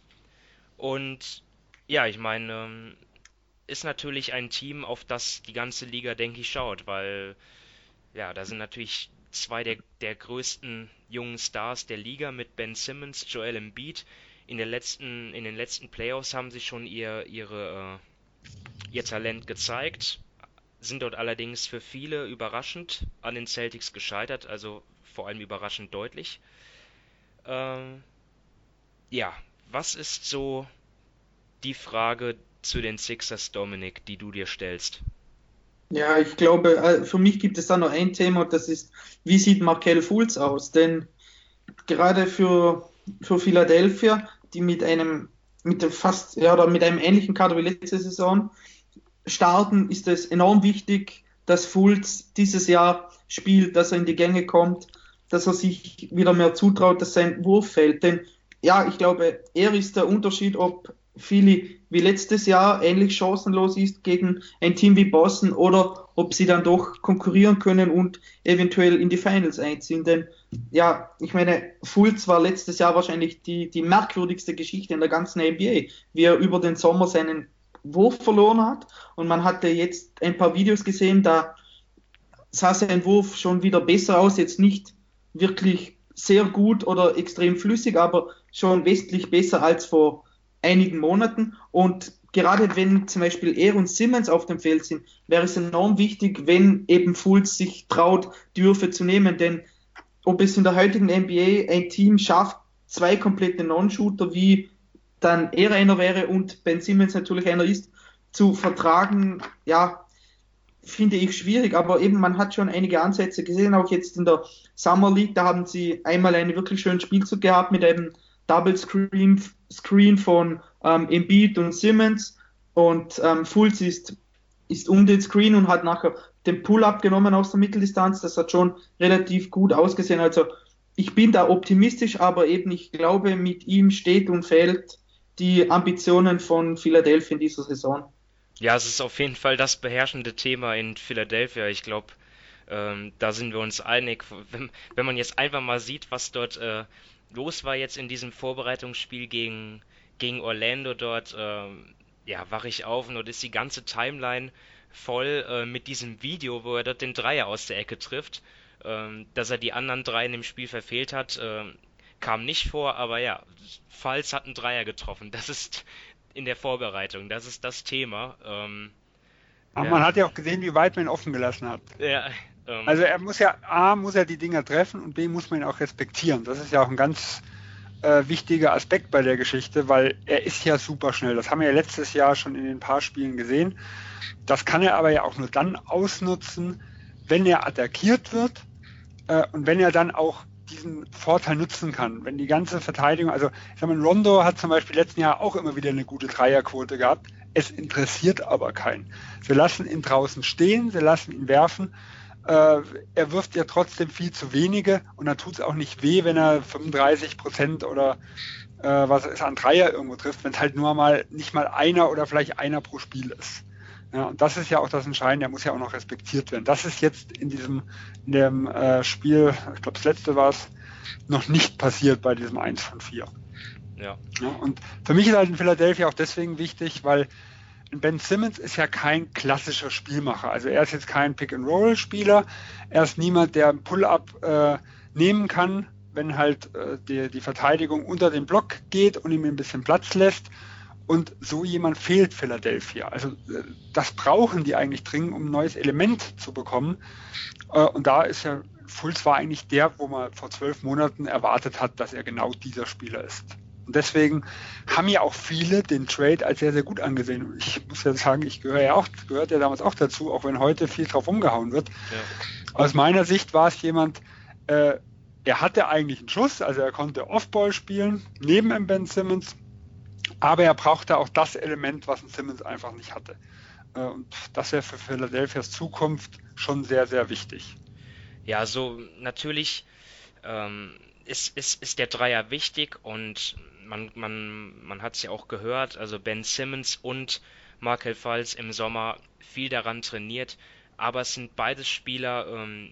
Und ja, ich meine, ähm, ist natürlich ein Team, auf das die ganze Liga, denke ich, schaut, weil ja, da sind natürlich zwei der, der größten jungen Stars der Liga mit Ben Simmons, Joel Embiid. In, der letzten, in den letzten Playoffs haben sie schon ihr, ihre, äh, ihr Talent gezeigt, sind dort allerdings für viele überraschend an den Celtics gescheitert, also vor allem überraschend deutlich. Ähm, ja, was ist so die Frage zu den Sixers, Dominik, die du dir stellst? Ja, ich glaube, äh, für mich gibt es da noch ein Thema, das ist, wie sieht Markel Fultz aus? Denn gerade für, für Philadelphia, die mit einem, mit dem fast, ja, oder mit einem ähnlichen Kader wie letzte Saison starten, ist es enorm wichtig, dass Fultz dieses Jahr spielt, dass er in die Gänge kommt, dass er sich wieder mehr zutraut, dass sein Wurf fällt. Denn ja, ich glaube, er ist der Unterschied, ob Philly wie letztes Jahr ähnlich chancenlos ist gegen ein Team wie Boston oder ob sie dann doch konkurrieren können und eventuell in die Finals einziehen. Denn ja, ich meine, Fultz war letztes Jahr wahrscheinlich die, die merkwürdigste Geschichte in der ganzen NBA, wie er über den Sommer seinen Wurf verloren hat. Und man hatte jetzt ein paar Videos gesehen, da sah sein Wurf schon wieder besser aus, jetzt nicht wirklich sehr gut oder extrem flüssig, aber schon westlich besser als vor einigen Monaten. Und gerade wenn zum Beispiel er und Simmons auf dem Feld sind, wäre es enorm wichtig, wenn eben Fultz sich traut, die Würfe zu nehmen. Denn ob es in der heutigen NBA ein Team schafft, zwei komplette Non-Shooter, wie dann er einer wäre und Ben Simmons natürlich einer ist, zu vertragen, ja, finde ich schwierig, aber eben man hat schon einige Ansätze gesehen, auch jetzt in der Summer League, da haben sie einmal einen wirklich schönen Spielzug gehabt mit einem Double Screen, Screen von ähm, Embiid und Simmons und ähm, Fultz ist, ist um den Screen und hat nachher den Pull-up genommen aus der Mitteldistanz. Das hat schon relativ gut ausgesehen. Also ich bin da optimistisch, aber eben ich glaube, mit ihm steht und fällt die Ambitionen von Philadelphia in dieser Saison. Ja, es ist auf jeden Fall das beherrschende Thema in Philadelphia. Ich glaube, ähm, da sind wir uns einig. Wenn, wenn, man jetzt einfach mal sieht, was dort äh, los war jetzt in diesem Vorbereitungsspiel gegen, gegen Orlando dort, äh, ja, wache ich auf und dort ist die ganze Timeline voll äh, mit diesem Video, wo er dort den Dreier aus der Ecke trifft. Ähm, dass er die anderen drei in dem Spiel verfehlt hat, äh, kam nicht vor, aber ja, Falls hat einen Dreier getroffen. Das ist in der Vorbereitung, das ist das Thema. Ähm, aber ja. man hat ja auch gesehen, wie weit man ihn offen gelassen hat. Ja, ähm, also er muss ja, A, muss er die Dinger treffen und B, muss man ihn auch respektieren. Das ist ja auch ein ganz äh, wichtiger Aspekt bei der Geschichte, weil er ist ja super schnell. Das haben wir ja letztes Jahr schon in den paar Spielen gesehen. Das kann er aber ja auch nur dann ausnutzen, wenn er attackiert wird äh, und wenn er dann auch diesen Vorteil nutzen kann. Wenn die ganze Verteidigung, also ich sag mal, Rondo hat zum Beispiel letzten Jahr auch immer wieder eine gute Dreierquote gehabt. Es interessiert aber keinen. Sie lassen ihn draußen stehen, sie lassen ihn werfen äh, er wirft ja trotzdem viel zu wenige und dann tut es auch nicht weh, wenn er 35 Prozent oder äh, was ist an Dreier irgendwo trifft, wenn es halt nur mal nicht mal einer oder vielleicht einer pro Spiel ist. Ja, und das ist ja auch das Entscheidende, der muss ja auch noch respektiert werden. Das ist jetzt in diesem in dem äh, Spiel, ich glaube das letzte war es, noch nicht passiert bei diesem 1 von 4. Ja. ja. Und für mich ist halt in Philadelphia auch deswegen wichtig, weil Ben Simmons ist ja kein klassischer Spielmacher. Also er ist jetzt kein Pick-and-Roll-Spieler. Er ist niemand, der Pull-up äh, nehmen kann, wenn halt äh, die, die Verteidigung unter den Block geht und ihm ein bisschen Platz lässt. Und so jemand fehlt Philadelphia. Also äh, das brauchen die eigentlich dringend, um ein neues Element zu bekommen. Äh, und da ist ja Fulz war eigentlich der, wo man vor zwölf Monaten erwartet hat, dass er genau dieser Spieler ist. Und deswegen haben ja auch viele den Trade als sehr, sehr gut angesehen. Und ich muss ja sagen, ich gehöre ja auch, gehört ja damals auch dazu, auch wenn heute viel drauf umgehauen wird. Ja. Aus meiner Sicht war es jemand, äh, er hatte eigentlich einen Schuss, also er konnte Offball spielen, neben Ben Simmons, aber er brauchte auch das Element, was ein Simmons einfach nicht hatte. Äh, und das wäre für Philadelphias Zukunft schon sehr, sehr wichtig. Ja, so natürlich ähm, ist, ist, ist der Dreier wichtig und man, man, man hat es ja auch gehört, also Ben Simmons und Markel Falls im Sommer viel daran trainiert, aber es sind beides Spieler, ähm,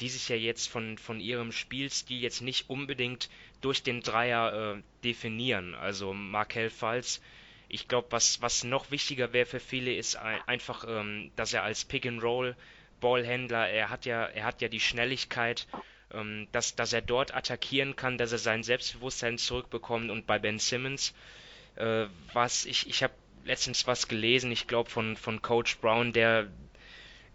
die sich ja jetzt von, von ihrem Spielstil jetzt nicht unbedingt durch den Dreier äh, definieren. Also Markel Falls, ich glaube, was, was noch wichtiger wäre für viele, ist ein, einfach, ähm, dass er als Pick-and-Roll Ballhändler, er hat ja, er hat ja die Schnelligkeit, ähm, dass, dass er dort attackieren kann, dass er sein Selbstbewusstsein zurückbekommt und bei Ben Simmons, äh, was ich, ich habe letztens was gelesen, ich glaube von, von Coach Brown, der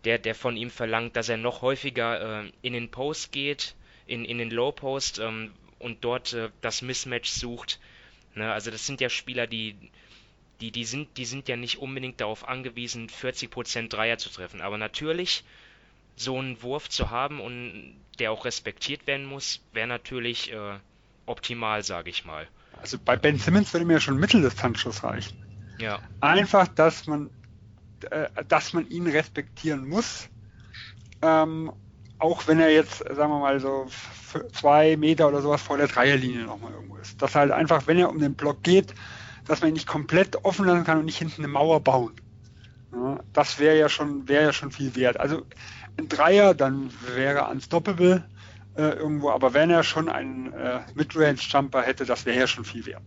der, der von ihm verlangt, dass er noch häufiger äh, in den Post geht, in, in den Low Post ähm, und dort äh, das Mismatch sucht. Ne? Also das sind ja Spieler, die, die, die, sind, die sind ja nicht unbedingt darauf angewiesen, 40% Dreier zu treffen. Aber natürlich, so einen Wurf zu haben und der auch respektiert werden muss, wäre natürlich äh, optimal, sage ich mal. Also bei Ben Simmons würde mir schon Mitteldistanzschuss reichen. Ja. Einfach, dass man äh, dass man ihn respektieren muss. Ähm, auch wenn er jetzt, sagen wir mal, so zwei Meter oder sowas vor der Dreierlinie nochmal irgendwo ist. Dass halt einfach, wenn er um den Block geht, dass man ihn nicht komplett offen lassen kann und nicht hinten eine Mauer bauen. Ja, das wäre ja schon, wäre ja schon viel wert. Also ein Dreier, dann wäre unstoppable äh, irgendwo, aber wenn er schon einen äh, Midrange-Jumper hätte, das wäre ja schon viel wert.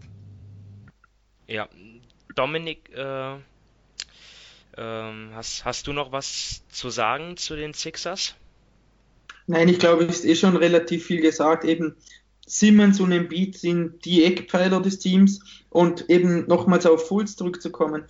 Ja, Dominik äh, ähm, hast, hast du noch was zu sagen zu den Sixers? Nein, ich glaube, es ist eh schon relativ viel gesagt. Eben Simmons und Embiid sind die Eckpfeiler des Teams und eben nochmals auf Fulls zurückzukommen.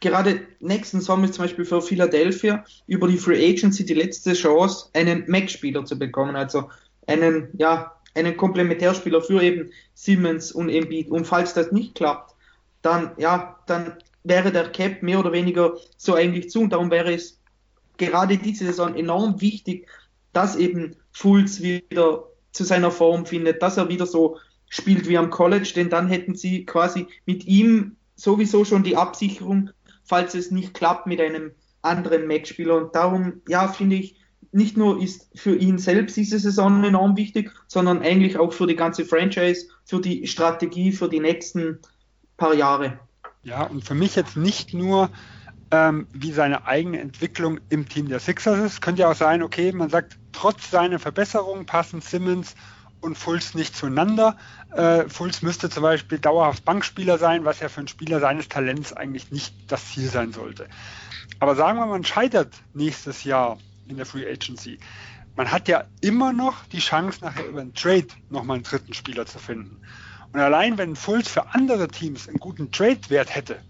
Gerade nächsten Sommer ist zum Beispiel für Philadelphia über die Free Agency die letzte Chance, einen Mac-Spieler zu bekommen, also einen, ja, einen Komplementärspieler für eben Simmons und Embiid. Und falls das nicht klappt, dann, ja, dann wäre der Cap mehr oder weniger so eigentlich zu. Und darum wäre es gerade diese Saison enorm wichtig, dass eben Fulz wieder zu seiner Form findet, dass er wieder so spielt wie am College, denn dann hätten sie quasi mit ihm sowieso schon die Absicherung, falls es nicht klappt mit einem anderen Mac-Spieler. Und darum, ja, finde ich, nicht nur ist für ihn selbst diese Saison enorm wichtig, sondern eigentlich auch für die ganze Franchise, für die Strategie für die nächsten paar Jahre. Ja, und für mich jetzt nicht nur, ähm, wie seine eigene Entwicklung im Team der Sixers ist. Könnte ja auch sein, okay, man sagt, trotz seiner Verbesserungen passen Simmons und Fulz nicht zueinander. Äh, Fulz müsste zum Beispiel dauerhaft Bankspieler sein, was ja für einen Spieler seines Talents eigentlich nicht das Ziel sein sollte. Aber sagen wir, man scheitert nächstes Jahr in der Free Agency. Man hat ja immer noch die Chance, nachher über einen Trade nochmal einen dritten Spieler zu finden. Und allein wenn Fulz für andere Teams einen guten Trade-Wert hätte,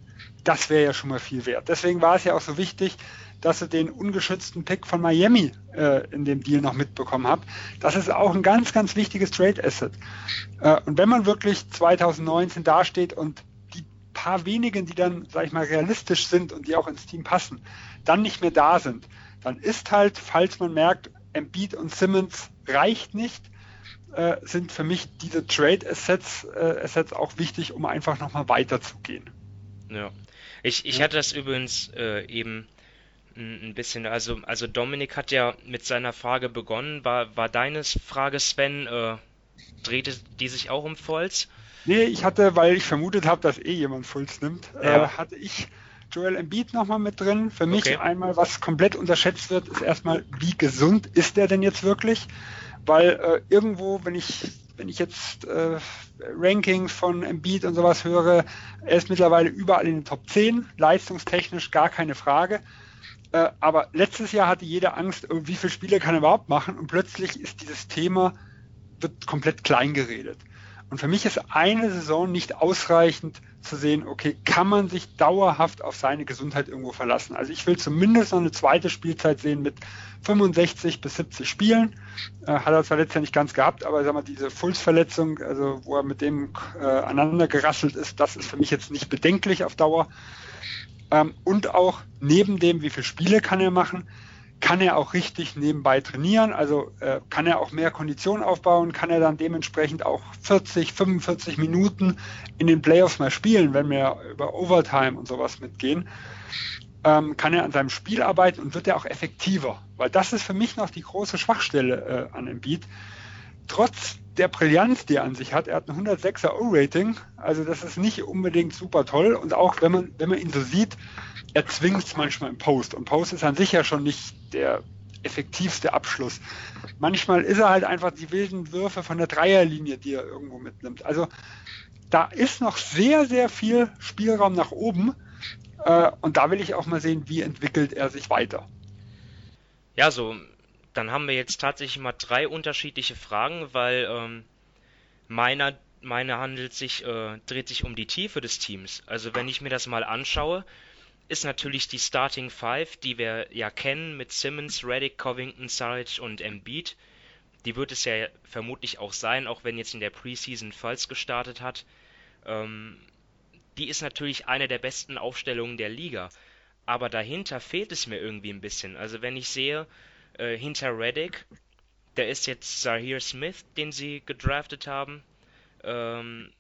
das wäre ja schon mal viel wert. Deswegen war es ja auch so wichtig, dass ihr den ungeschützten Pick von Miami äh, in dem Deal noch mitbekommen habt. Das ist auch ein ganz, ganz wichtiges Trade-Asset. Äh, und wenn man wirklich 2019 dasteht und die paar wenigen, die dann, sag ich mal, realistisch sind und die auch ins Team passen, dann nicht mehr da sind, dann ist halt, falls man merkt, Embiid und Simmons reicht nicht, äh, sind für mich diese Trade Assets, äh, Assets auch wichtig, um einfach nochmal weiterzugehen. Ja. Ich, ich hatte das übrigens äh, eben ein bisschen, also, also Dominik hat ja mit seiner Frage begonnen. War, war deine Frage, Sven, äh, drehte die sich auch um Fulz? Nee, ich hatte, weil ich vermutet habe, dass eh jemand Fulz nimmt, äh, ja. äh, hatte ich Joel Embiid nochmal mit drin. Für mich okay. einmal, was komplett unterschätzt wird, ist erstmal, wie gesund ist der denn jetzt wirklich? weil äh, irgendwo, wenn ich wenn ich jetzt äh, Rankings von Embiid und sowas höre, er ist mittlerweile überall in den Top 10, leistungstechnisch gar keine Frage. Äh, aber letztes Jahr hatte jeder Angst, oh, wie viele Spiele kann er überhaupt machen und plötzlich ist dieses Thema wird komplett klein geredet. Und für mich ist eine Saison nicht ausreichend zu sehen, okay, kann man sich dauerhaft auf seine Gesundheit irgendwo verlassen? Also ich will zumindest noch eine zweite Spielzeit sehen mit 65 bis 70 Spielen. Äh, hat er zwar letztes Jahr nicht ganz gehabt, aber sag mal, diese Fulls-Verletzung, also wo er mit dem äh, aneinander gerasselt ist, das ist für mich jetzt nicht bedenklich auf Dauer. Ähm, und auch neben dem, wie viele Spiele kann er machen, kann er auch richtig nebenbei trainieren, also äh, kann er auch mehr Kondition aufbauen, kann er dann dementsprechend auch 40, 45 Minuten in den Playoffs mal spielen, wenn wir über Overtime und sowas mitgehen, ähm, kann er an seinem Spiel arbeiten und wird er auch effektiver, weil das ist für mich noch die große Schwachstelle äh, an Embiid. Trotz der Brillanz, die er an sich hat, er hat ein 106er O-Rating, also das ist nicht unbedingt super toll und auch wenn man, wenn man ihn so sieht, er zwingt es manchmal im Post. Und Post ist an sich ja schon nicht der effektivste Abschluss. Manchmal ist er halt einfach die wilden Würfe von der Dreierlinie, die er irgendwo mitnimmt. Also da ist noch sehr, sehr viel Spielraum nach oben. Äh, und da will ich auch mal sehen, wie entwickelt er sich weiter. Ja, so, dann haben wir jetzt tatsächlich mal drei unterschiedliche Fragen, weil ähm, meiner, meine handelt sich, äh, dreht sich um die Tiefe des Teams. Also wenn ich mir das mal anschaue, ist natürlich die Starting Five, die wir ja kennen mit Simmons, Reddick, Covington, Saric und Embiid. Die wird es ja vermutlich auch sein, auch wenn jetzt in der Preseason Falls gestartet hat. Ähm, die ist natürlich eine der besten Aufstellungen der Liga. Aber dahinter fehlt es mir irgendwie ein bisschen. Also wenn ich sehe, äh, hinter Reddick, der ist jetzt Zahir Smith, den sie gedraftet haben, ähm,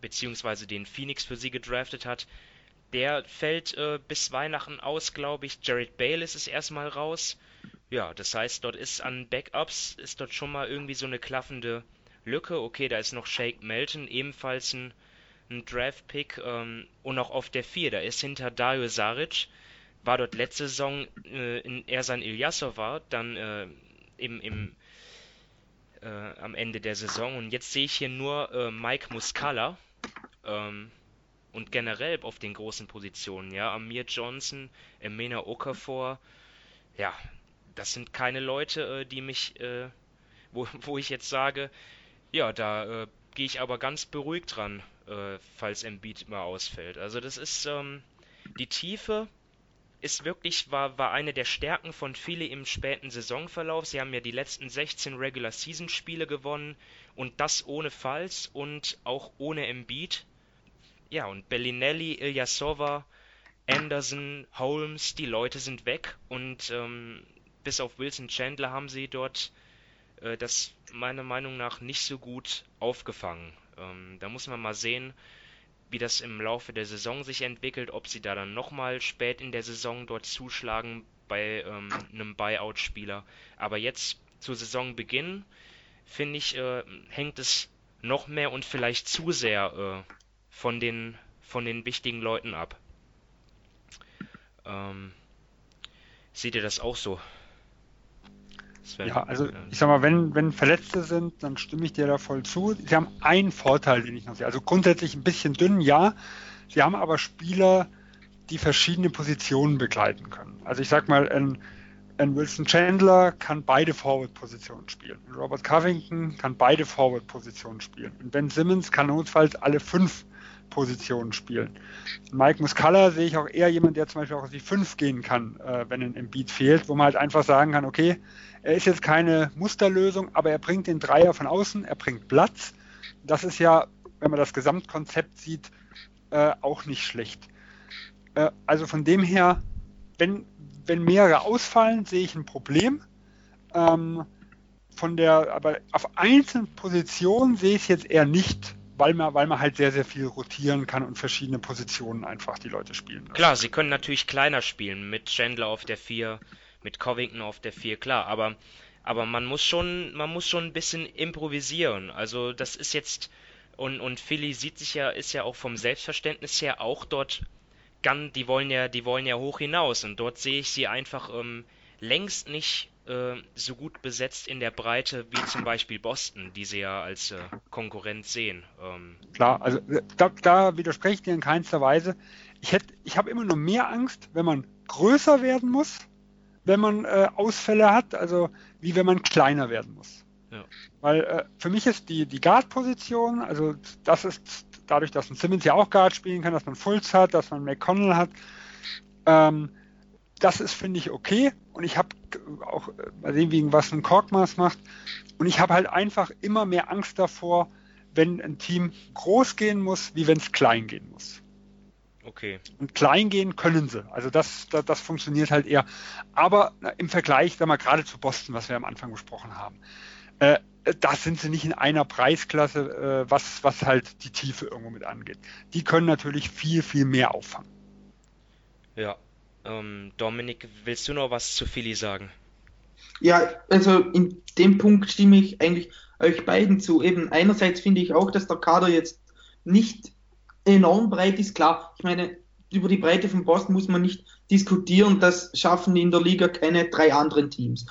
beziehungsweise den Phoenix für sie gedraftet hat. Der fällt äh, bis Weihnachten aus, glaube ich. Jared Bayless ist erstmal raus. Ja, das heißt, dort ist an Backups, ist dort schon mal irgendwie so eine klaffende Lücke. Okay, da ist noch Shake Melton, ebenfalls ein, ein Draft-Pick. Ähm, und auch auf der 4, da ist hinter Dario Saric, war dort letzte Saison äh, in Ersan Ilyasova, dann äh, im, im, äh, am Ende der Saison. Und jetzt sehe ich hier nur äh, Mike Muscala. Ähm, und generell auf den großen Positionen, ja, Amir Johnson, Emena Okafor, ja, das sind keine Leute, äh, die mich, äh, wo, (laughs) wo ich jetzt sage, ja, da gehe ich aber ganz beruhigt dran, falls Embiid mal ausfällt. Also das ist, ähm, die Tiefe ist wirklich, war, war eine der Stärken von Philly im späten Saisonverlauf. Sie haben ja die letzten 16 Regular Season Spiele gewonnen und das ohne Falls und auch ohne Embiid. Ja, und Bellinelli, Ilyasova, Anderson, Holmes, die Leute sind weg und ähm, bis auf Wilson Chandler haben sie dort äh, das meiner Meinung nach nicht so gut aufgefangen. Ähm, da muss man mal sehen, wie das im Laufe der Saison sich entwickelt, ob sie da dann nochmal spät in der Saison dort zuschlagen bei ähm, einem Buyout-Spieler. Aber jetzt zu Saisonbeginn, finde ich, äh, hängt es noch mehr und vielleicht zu sehr äh, von den, von den wichtigen Leuten ab. Ähm, seht ihr das auch so? Ja, also ich sag mal, wenn, wenn Verletzte sind, dann stimme ich dir da voll zu. Sie haben einen Vorteil, den ich noch sehe. Also grundsätzlich ein bisschen dünn, ja. Sie haben aber Spieler, die verschiedene Positionen begleiten können. Also ich sag mal, ein, ein Wilson Chandler kann beide Forward-Positionen spielen. Robert Covington kann beide Forward-Positionen spielen. Und Ben Simmons kann notfalls alle fünf Positionen spielen. Mike Muscala sehe ich auch eher jemand, der zum Beispiel auch auf die 5 gehen kann, äh, wenn ein Embiid fehlt, wo man halt einfach sagen kann, okay, er ist jetzt keine Musterlösung, aber er bringt den Dreier von außen, er bringt Platz. Das ist ja, wenn man das Gesamtkonzept sieht, äh, auch nicht schlecht. Äh, also von dem her, wenn, wenn mehrere ausfallen, sehe ich ein Problem. Ähm, von der, aber auf einzelnen Positionen sehe ich es jetzt eher nicht weil man, weil man halt sehr, sehr viel rotieren kann und verschiedene Positionen einfach die Leute spielen. Lassen. Klar, sie können natürlich kleiner spielen, mit Chandler auf der 4, mit Covington auf der 4, klar, aber, aber man muss schon, man muss schon ein bisschen improvisieren. Also das ist jetzt, und, und Philly sieht sich ja, ist ja auch vom Selbstverständnis her auch dort, ganz, die wollen ja, die wollen ja hoch hinaus und dort sehe ich sie einfach ähm, längst nicht äh, so gut besetzt in der Breite wie zum Beispiel Boston, die sie ja als äh, Konkurrent sehen. Ähm, Klar, also äh, da, da widerspreche ich dir in keinster Weise. Ich, ich habe immer nur mehr Angst, wenn man größer werden muss, wenn man äh, Ausfälle hat, also wie wenn man kleiner werden muss. Ja. Weil äh, für mich ist die, die Guard-Position, also das ist dadurch, dass ein Simmons ja auch Guard spielen kann, dass man Fultz hat, dass man McConnell hat, ähm, das ist, finde ich, okay. Und ich habe auch äh, mal sehen, wegen was ein Korkmaß macht. Und ich habe halt einfach immer mehr Angst davor, wenn ein Team groß gehen muss, wie wenn es klein gehen muss. Okay. Und klein gehen können sie. Also das, das, das funktioniert halt eher. Aber na, im Vergleich, sag mal, gerade zu Boston, was wir am Anfang besprochen haben, äh, da sind sie nicht in einer Preisklasse, äh, was, was halt die Tiefe irgendwo mit angeht. Die können natürlich viel, viel mehr auffangen. Ja. Ähm, Dominik, willst du noch was zu Philly sagen? Ja, also in dem Punkt stimme ich eigentlich euch beiden zu. Eben einerseits finde ich auch, dass der Kader jetzt nicht enorm breit ist. Klar, ich meine, über die Breite von Boston muss man nicht diskutieren. Das schaffen in der Liga keine drei anderen Teams.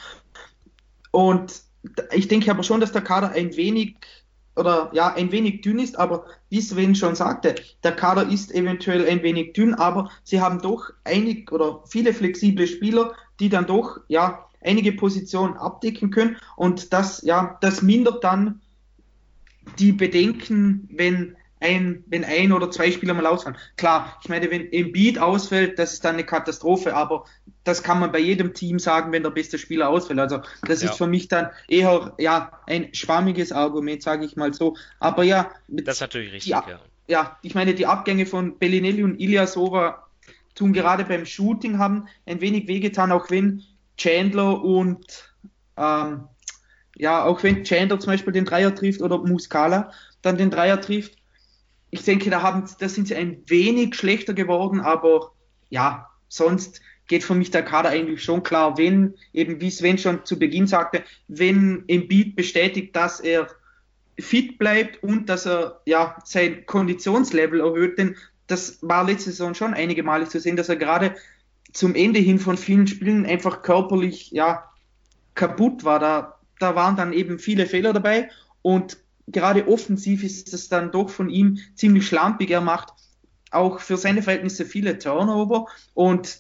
Und ich denke aber schon, dass der Kader ein wenig oder ja, ein wenig dünn ist, aber wie Sven schon sagte, der Kader ist eventuell ein wenig dünn, aber sie haben doch einig oder viele flexible Spieler, die dann doch ja einige Positionen abdecken können. Und das ja, das mindert dann die Bedenken, wenn ein, wenn ein oder zwei Spieler mal ausfallen. Klar, ich meine, wenn Embiid ausfällt, das ist dann eine Katastrophe, aber das kann man bei jedem Team sagen, wenn der beste Spieler ausfällt. Also das ja. ist für mich dann eher ja ein schwammiges Argument, sage ich mal so. Aber ja, das ist natürlich richtig. Ja, ja, ich meine, die Abgänge von Bellinelli und Ilyasova tun gerade beim Shooting haben ein wenig wehgetan, auch wenn Chandler und ähm, ja, auch wenn Chandler zum Beispiel den Dreier trifft oder Muscala dann den Dreier trifft, ich denke, da, haben, da sind sie ein wenig schlechter geworden, aber ja, sonst geht für mich der Kader eigentlich schon klar, wenn, eben wie Sven schon zu Beginn sagte, wenn Embiid bestätigt, dass er fit bleibt und dass er ja sein Konditionslevel erhöht, denn das war letzte Saison schon einige Male zu sehen, dass er gerade zum Ende hin von vielen Spielen einfach körperlich ja kaputt war. Da, da waren dann eben viele Fehler dabei und gerade offensiv ist es dann doch von ihm ziemlich schlampig. Er macht auch für seine Verhältnisse viele Turnover und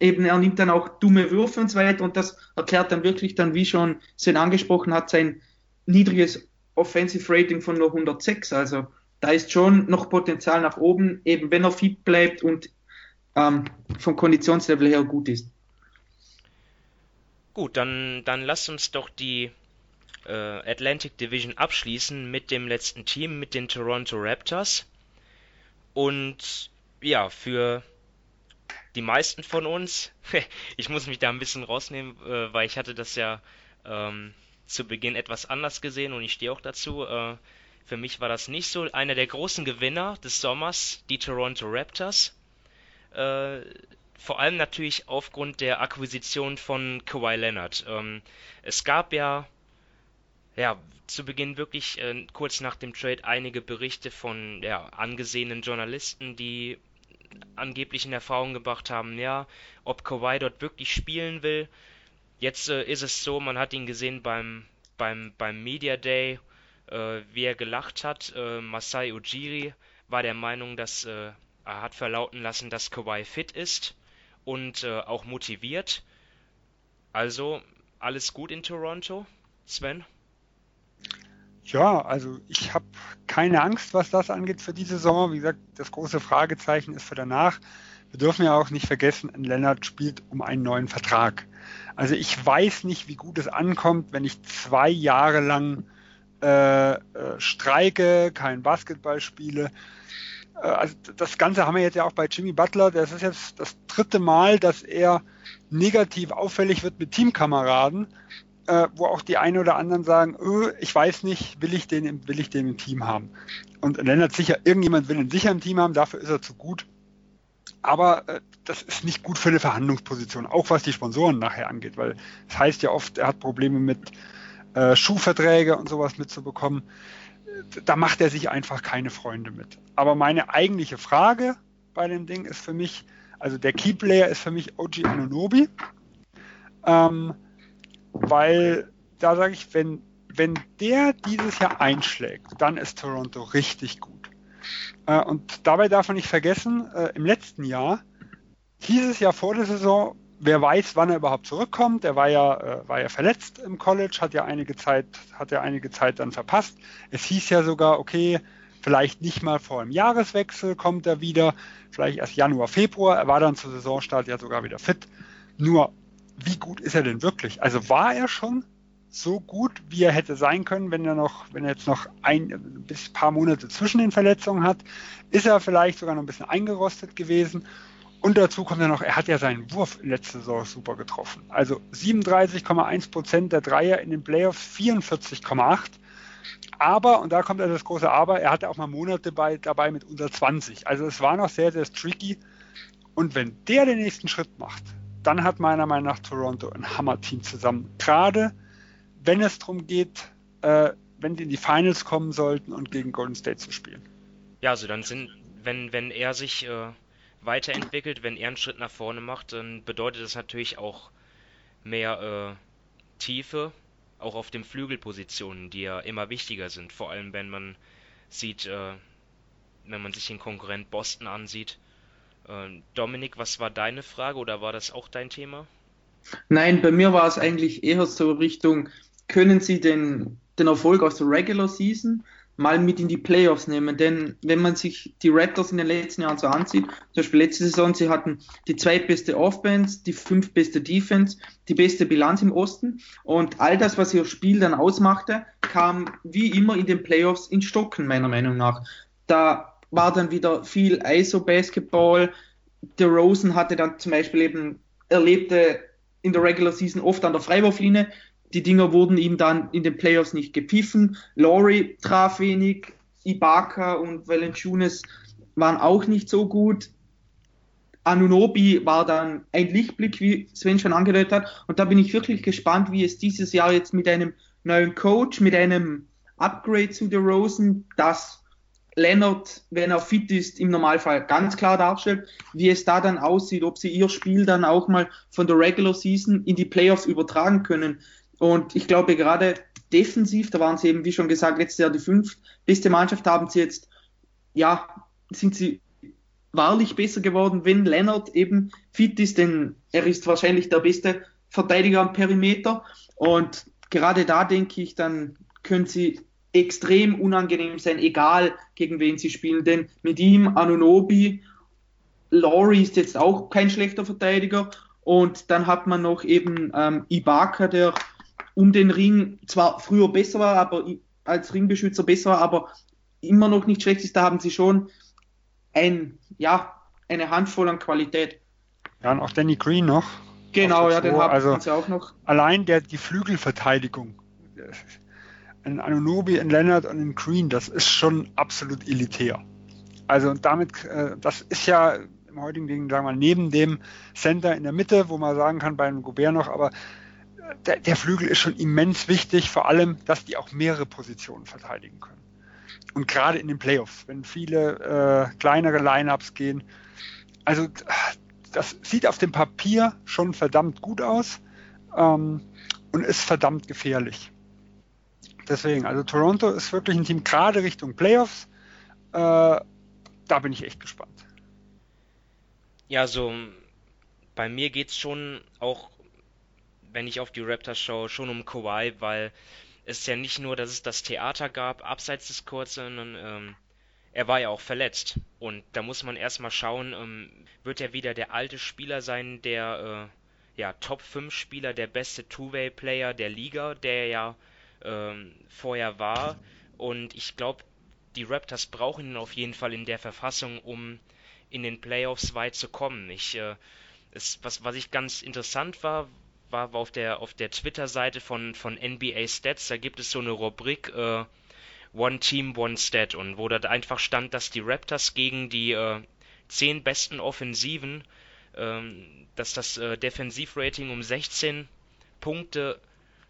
eben er nimmt dann auch dumme Würfe und so weiter und das erklärt dann wirklich dann, wie schon Sven angesprochen hat, sein niedriges Offensive Rating von nur 106. Also da ist schon noch Potenzial nach oben, eben wenn er fit bleibt und ähm, vom Konditionslevel her gut ist. Gut, dann, dann lasst uns doch die Atlantic Division abschließen mit dem letzten Team, mit den Toronto Raptors. Und ja, für die meisten von uns, (laughs) ich muss mich da ein bisschen rausnehmen, äh, weil ich hatte das ja ähm, zu Beginn etwas anders gesehen und ich stehe auch dazu. Äh, für mich war das nicht so. Einer der großen Gewinner des Sommers, die Toronto Raptors. Äh, vor allem natürlich aufgrund der Akquisition von Kawhi Leonard. Ähm, es gab ja ja, zu Beginn wirklich äh, kurz nach dem Trade einige Berichte von ja, angesehenen Journalisten, die angeblich in Erfahrung gebracht haben, ja, ob Kawhi dort wirklich spielen will. Jetzt äh, ist es so, man hat ihn gesehen beim, beim, beim Media Day, äh, wie er gelacht hat. Äh, Masai Ujiri war der Meinung, dass äh, er hat verlauten lassen, dass Kawhi fit ist und äh, auch motiviert. Also alles gut in Toronto, Sven? Ja, also ich habe keine Angst, was das angeht für diese Saison. Wie gesagt, das große Fragezeichen ist für danach. Wir dürfen ja auch nicht vergessen, ein Lennart spielt um einen neuen Vertrag. Also ich weiß nicht, wie gut es ankommt, wenn ich zwei Jahre lang äh, äh, streike, kein Basketball spiele. Äh, also das Ganze haben wir jetzt ja auch bei Jimmy Butler. Das ist jetzt das dritte Mal, dass er negativ auffällig wird mit Teamkameraden äh, wo auch die einen oder anderen sagen, öh, ich weiß nicht, will ich den, will ich den im Team haben? Und Lennart sicher, irgendjemand will ihn sicher im Team haben, dafür ist er zu gut. Aber äh, das ist nicht gut für eine Verhandlungsposition, auch was die Sponsoren nachher angeht, weil es das heißt ja oft, er hat Probleme mit äh, Schuhverträge und sowas mitzubekommen. Da macht er sich einfach keine Freunde mit. Aber meine eigentliche Frage bei dem Ding ist für mich, also der Keyplayer ist für mich OG Anunobi. Ähm, weil da sage ich, wenn, wenn der dieses Jahr einschlägt, dann ist Toronto richtig gut. Äh, und dabei darf man nicht vergessen, äh, im letzten Jahr hieß es ja vor der Saison, wer weiß, wann er überhaupt zurückkommt. Er war ja, äh, war ja verletzt im College, hat ja einige Zeit, hat ja einige Zeit dann verpasst. Es hieß ja sogar, okay, vielleicht nicht mal vor dem Jahreswechsel kommt er wieder, vielleicht erst Januar, Februar. Er war dann zur Saisonstart ja sogar wieder fit. Nur, wie gut ist er denn wirklich? Also war er schon so gut, wie er hätte sein können, wenn er noch, wenn er jetzt noch ein bis paar Monate zwischen den Verletzungen hat, ist er vielleicht sogar noch ein bisschen eingerostet gewesen. Und dazu kommt ja noch, er hat ja seinen Wurf letzte Saison super getroffen. Also 37,1 Prozent der Dreier in den Playoffs, 44,8. Aber, und da kommt ja das große Aber, er hatte auch mal Monate bei, dabei mit unter 20. Also es war noch sehr, sehr tricky. Und wenn der den nächsten Schritt macht, dann hat meiner Meinung nach Toronto ein Hammer-Team zusammen. Gerade wenn es darum geht, äh, wenn die in die Finals kommen sollten und gegen Golden State zu spielen. Ja, also dann sind, wenn, wenn er sich äh, weiterentwickelt, wenn er einen Schritt nach vorne macht, dann bedeutet das natürlich auch mehr äh, Tiefe, auch auf den Flügelpositionen, die ja immer wichtiger sind, vor allem wenn man sieht, äh, wenn man sich den Konkurrent Boston ansieht. Äh, Dominik, was war deine Frage oder war das auch dein Thema? Nein, bei mir war es eigentlich eher so Richtung, können Sie den, den Erfolg aus der Regular Season mal mit in die Playoffs nehmen. Denn wenn man sich die Raptors in den letzten Jahren so ansieht, zum Beispiel letzte Saison, sie hatten die zweitbeste Offense, die fünftbeste Defense, die beste Bilanz im Osten und all das, was ihr Spiel dann ausmachte, kam wie immer in den Playoffs in Stocken, meiner Meinung nach. Da war dann wieder viel ISO-Basketball. Der Rosen hatte dann zum Beispiel eben, erlebte in der Regular Season oft an der Freiwurflinie, die Dinger wurden ihm dann in den Playoffs nicht gepfiffen. Laurie traf wenig, Ibaka und Valanciunas waren auch nicht so gut. Anunobi war dann ein Lichtblick, wie Sven schon angedeutet hat. Und da bin ich wirklich gespannt, wie es dieses Jahr jetzt mit einem neuen Coach, mit einem Upgrade zu der Rosen, das Leonard, wenn er fit ist, im Normalfall ganz klar darstellt, wie es da dann aussieht, ob sie ihr Spiel dann auch mal von der Regular Season in die Playoffs übertragen können. Und ich glaube gerade defensiv, da waren sie eben, wie schon gesagt, letztes Jahr die fünf beste Mannschaft, haben sie jetzt, ja, sind sie wahrlich besser geworden, wenn Leonard eben fit ist, denn er ist wahrscheinlich der beste Verteidiger am Perimeter. Und gerade da denke ich, dann können sie extrem unangenehm sein, egal gegen wen sie spielen. Denn mit ihm, Anunobi, Laurie ist jetzt auch kein schlechter Verteidiger. Und dann hat man noch eben ähm, Ibaka, der um den Ring zwar früher besser war, aber als Ringbeschützer besser war, aber immer noch nicht schlecht ist, da haben sie schon ein, ja, eine Handvoll an Qualität. Ja, und auch Danny Green noch. Genau, ja, den haben also sie auch noch. Allein der, die Flügelverteidigung. Ein Anunobi, ein Leonard und ein Green, das ist schon absolut elitär. Also damit, äh, das ist ja im heutigen Ding, sagen wir mal, neben dem Center in der Mitte, wo man sagen kann, bei einem Gobert noch, aber der, der, Flügel ist schon immens wichtig, vor allem, dass die auch mehrere Positionen verteidigen können. Und gerade in den Playoffs, wenn viele äh, kleinere Lineups gehen. Also das sieht auf dem Papier schon verdammt gut aus ähm, und ist verdammt gefährlich. Deswegen, also Toronto ist wirklich ein Team gerade Richtung Playoffs. Äh, da bin ich echt gespannt. Ja, so bei mir geht es schon auch wenn ich auf die Raptors schaue, schon um Kawhi, weil es ja nicht nur, dass es das Theater gab, abseits des Courts, sondern ähm, er war ja auch verletzt. Und da muss man erstmal schauen, ähm, wird er wieder der alte Spieler sein, der äh, ja, Top 5 Spieler, der beste Two-Way-Player der Liga, der ja ähm, vorher war. Und ich glaube, die Raptors brauchen ihn auf jeden Fall in der Verfassung, um in den Playoffs weit zu kommen. Ich, äh, es, was, was ich ganz interessant war, war, auf der, auf der Twitter-Seite von, von NBA Stats, da gibt es so eine Rubrik äh, One Team, One Stat und wo da einfach stand, dass die Raptors gegen die äh, zehn besten Offensiven, ähm, dass das äh, Defensivrating um 16 Punkte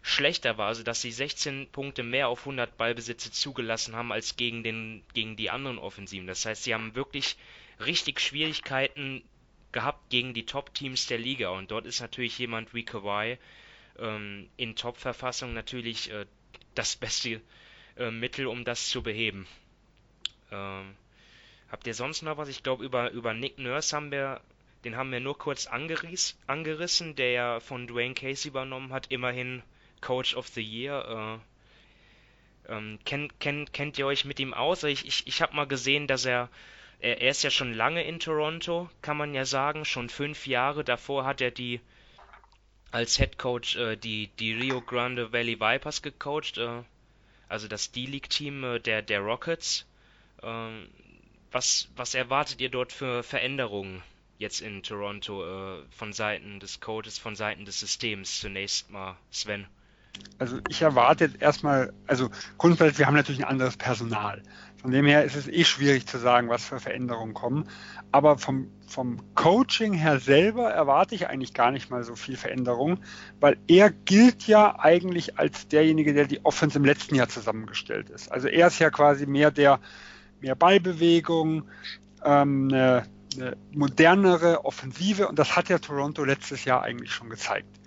schlechter war, also dass sie 16 Punkte mehr auf 100 Ballbesitze zugelassen haben als gegen, den, gegen die anderen Offensiven. Das heißt, sie haben wirklich richtig Schwierigkeiten, gehabt gegen die Top-Teams der Liga. Und dort ist natürlich jemand wie Kawhi ähm, in Top-Verfassung natürlich äh, das beste äh, Mittel, um das zu beheben. Ähm, habt ihr sonst noch was? Ich glaube, über, über Nick Nurse haben wir den haben wir nur kurz angeriss, angerissen, der ja von Dwayne Casey übernommen hat, immerhin Coach of the Year. Äh, ähm, kennt, kennt, kennt ihr euch mit ihm aus? Ich, ich, ich habe mal gesehen, dass er, er, er ist ja schon lange in Toronto, kann man ja sagen, schon fünf Jahre. Davor hat er die als Head Coach äh, die, die Rio Grande Valley Vipers gecoacht, äh, also das D-League-Team äh, der, der Rockets. Ähm, was, was erwartet ihr dort für Veränderungen jetzt in Toronto äh, von Seiten des Coaches, von Seiten des Systems zunächst mal, Sven? Also ich erwarte jetzt erstmal, also grundsätzlich, wir haben natürlich ein anderes Personal. Von dem her ist es eh schwierig zu sagen, was für Veränderungen kommen. Aber vom, vom Coaching her selber erwarte ich eigentlich gar nicht mal so viel Veränderung, weil er gilt ja eigentlich als derjenige, der die Offense im letzten Jahr zusammengestellt ist. Also er ist ja quasi mehr der, mehr Ballbewegung, ähm, eine, eine modernere Offensive und das hat ja Toronto letztes Jahr eigentlich schon gezeigt.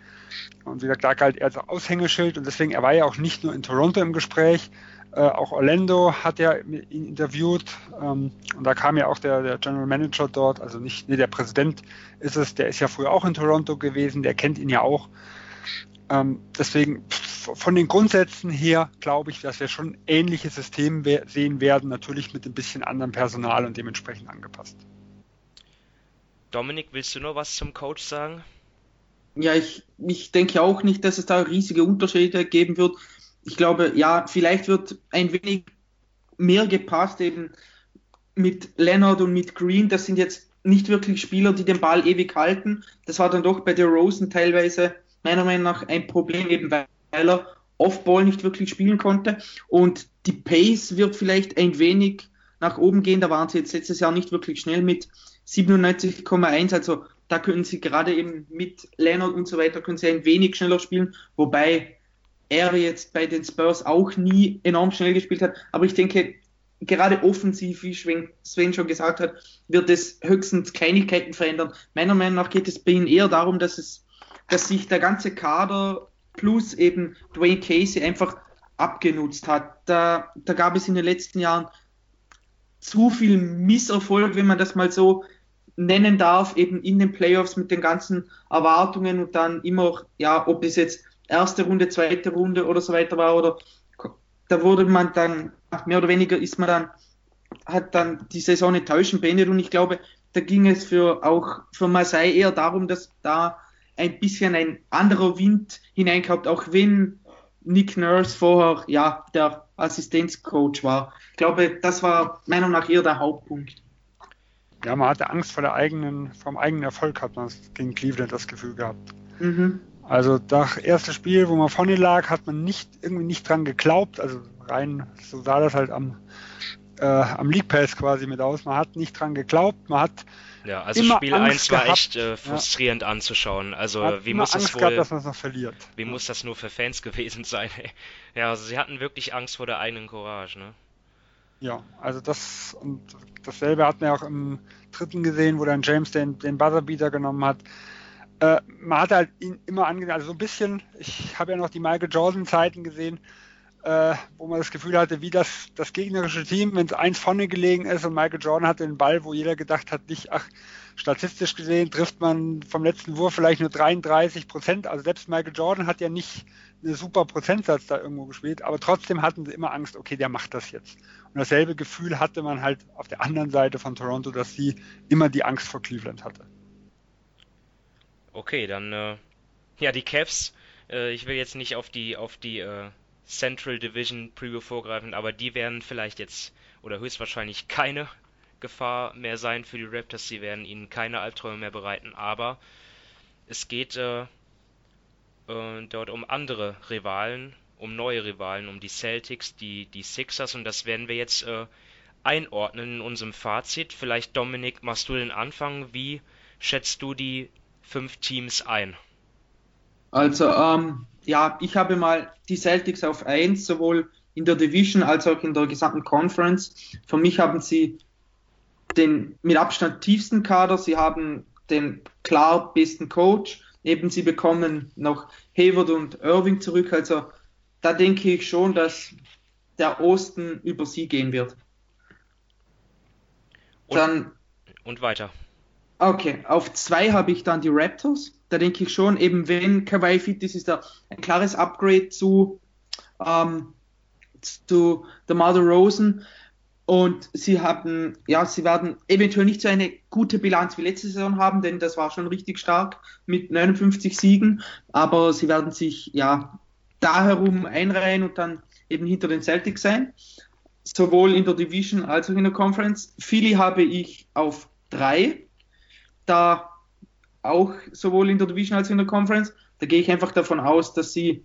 Und wie gesagt, da galt er als Aushängeschild und deswegen, er war ja auch nicht nur in Toronto im Gespräch, äh, auch Orlando hat ja ihn interviewt ähm, und da kam ja auch der, der, General Manager dort, also nicht, nee, der Präsident ist es, der ist ja früher auch in Toronto gewesen, der kennt ihn ja auch. Ähm, deswegen von den Grundsätzen her glaube ich, dass wir schon ähnliche Systeme sehen werden, natürlich mit ein bisschen anderem Personal und dementsprechend angepasst. Dominik, willst du noch was zum Coach sagen? Ja, ich, ich denke auch nicht, dass es da riesige Unterschiede geben wird. Ich glaube, ja, vielleicht wird ein wenig mehr gepasst eben mit Leonard und mit Green. Das sind jetzt nicht wirklich Spieler, die den Ball ewig halten. Das war dann doch bei der Rosen teilweise meiner Meinung nach ein Problem, eben weil er Off-Ball nicht wirklich spielen konnte. Und die Pace wird vielleicht ein wenig nach oben gehen. Da waren sie jetzt letztes Jahr nicht wirklich schnell mit 97,1. Also da können sie gerade eben mit Leonard und so weiter, können sie ein wenig schneller spielen, wobei er jetzt bei den Spurs auch nie enorm schnell gespielt hat. Aber ich denke, gerade offensiv, wie Sven schon gesagt hat, wird es höchstens Kleinigkeiten verändern. Meiner Meinung nach geht es bei ihnen eher darum, dass es, dass sich der ganze Kader plus eben Dwayne Casey einfach abgenutzt hat. Da, da gab es in den letzten Jahren zu viel Misserfolg, wenn man das mal so nennen darf, eben in den Playoffs mit den ganzen Erwartungen und dann immer, ja, ob es jetzt erste Runde, zweite Runde oder so weiter war oder da wurde man dann, mehr oder weniger ist man dann, hat dann die Saison enttäuschend beendet und ich glaube, da ging es für auch für Marseille eher darum, dass da ein bisschen ein anderer Wind hineinkommt, auch wenn Nick Nurse vorher ja der Assistenzcoach war. Ich glaube, das war meiner Meinung nach eher der Hauptpunkt. Ja, man hatte Angst vor der eigenen, vom eigenen Erfolg, hat man gegen Cleveland das Gefühl gehabt. Mhm. Also das erste Spiel, wo man vorne lag, hat man nicht irgendwie nicht dran geglaubt. Also rein, so sah das halt am, äh, am League Pass quasi mit aus. Man hat nicht dran geglaubt, man hat ja, also immer Spiel 1 war echt äh, frustrierend ja. anzuschauen. Also wie muss Angst das wohl, gehabt, dass man es noch verliert. Wie muss das nur für Fans (laughs) gewesen sein? ja, also sie hatten wirklich Angst vor der eigenen Courage, ne? Ja, also das und dasselbe hatten wir auch im dritten gesehen, wo dann James den, den Buzzerbeater genommen hat. Äh, man hat halt ihn immer angesehen, also so ein bisschen, ich habe ja noch die Michael Jordan-Zeiten gesehen, äh, wo man das Gefühl hatte, wie das, das gegnerische Team, wenn es eins vorne gelegen ist und Michael Jordan hatte den Ball, wo jeder gedacht hat, nicht, ach, statistisch gesehen trifft man vom letzten Wurf vielleicht nur 33 Prozent. Also selbst Michael Jordan hat ja nicht eine super Prozentsatz da irgendwo gespielt, aber trotzdem hatten sie immer Angst, okay, der macht das jetzt. Und dasselbe Gefühl hatte man halt auf der anderen Seite von Toronto, dass sie immer die Angst vor Cleveland hatte. Okay, dann äh, ja die Cavs. Äh, ich will jetzt nicht auf die auf die äh, Central Division Preview vorgreifen, aber die werden vielleicht jetzt oder höchstwahrscheinlich keine Gefahr mehr sein für die Raptors. Sie werden ihnen keine Albträume mehr bereiten, aber es geht äh, äh, dort um andere Rivalen, um neue Rivalen, um die Celtics, die, die Sixers und das werden wir jetzt äh, einordnen in unserem Fazit. Vielleicht Dominik, machst du den Anfang? Wie schätzt du die fünf Teams ein? Also, ähm, ja, ich habe mal die Celtics auf 1, sowohl in der Division als auch in der gesamten Conference. Für mich haben sie den mit Abstand tiefsten Kader, sie haben den klar besten Coach, eben sie bekommen noch Hayward und Irving zurück, also da denke ich schon, dass der Osten über sie gehen wird. Und, Dann, und weiter. Okay, auf zwei habe ich dann die Raptors. Da denke ich schon, eben wenn Kawhi fit ist, ist da ein klares Upgrade zu, ähm, zu der Mother Rosen. Und sie haben, ja, sie werden eventuell nicht so eine gute Bilanz wie letzte Saison haben, denn das war schon richtig stark mit 59 Siegen. Aber sie werden sich, ja, da herum einreihen und dann eben hinter den Celtics sein. Sowohl in der Division als auch in der Conference. Philly habe ich auf drei da auch sowohl in der Division als auch in der Conference. Da gehe ich einfach davon aus, dass sie,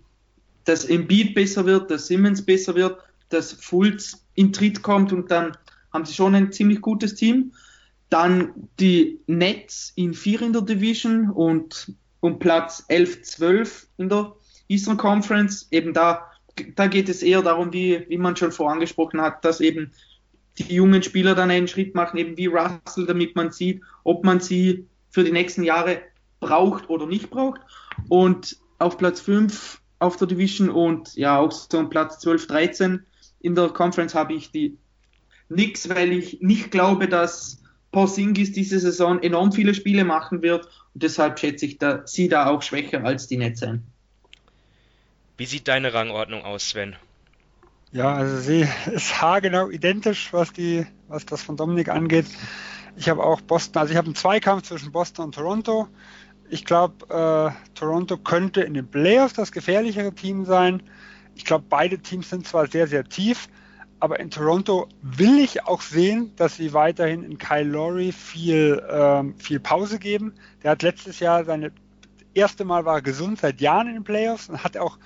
dass Embiid besser wird, dass Simmons besser wird, dass Fultz in Tritt kommt und dann haben sie schon ein ziemlich gutes Team. Dann die Nets in vier in der Division und um Platz 11, 12 in der Eastern Conference. Eben da, da geht es eher darum, wie, wie man schon vorangesprochen hat, dass eben die jungen Spieler dann einen Schritt machen, eben wie Russell, damit man sieht, ob man sie für die nächsten Jahre braucht oder nicht braucht. Und auf Platz 5 auf der Division und ja auch so Platz 12, 13 in der Conference habe ich die Knicks, weil ich nicht glaube, dass Porzingis diese Saison enorm viele Spiele machen wird und deshalb schätze ich da, sie da auch schwächer als die Nets. Wie sieht deine Rangordnung aus, Sven? Ja, also sie (laughs) ist haargenau identisch, was die, was das von Dominik angeht. Ich habe auch Boston, also ich habe einen Zweikampf zwischen Boston und Toronto. Ich glaube, äh, Toronto könnte in den Playoffs das gefährlichere Team sein. Ich glaube, beide Teams sind zwar sehr, sehr tief, aber in Toronto will ich auch sehen, dass sie weiterhin in Kyle Lowry viel, ähm, viel Pause geben. Der hat letztes Jahr seine erste Mal war gesund seit Jahren in den Playoffs und hat auch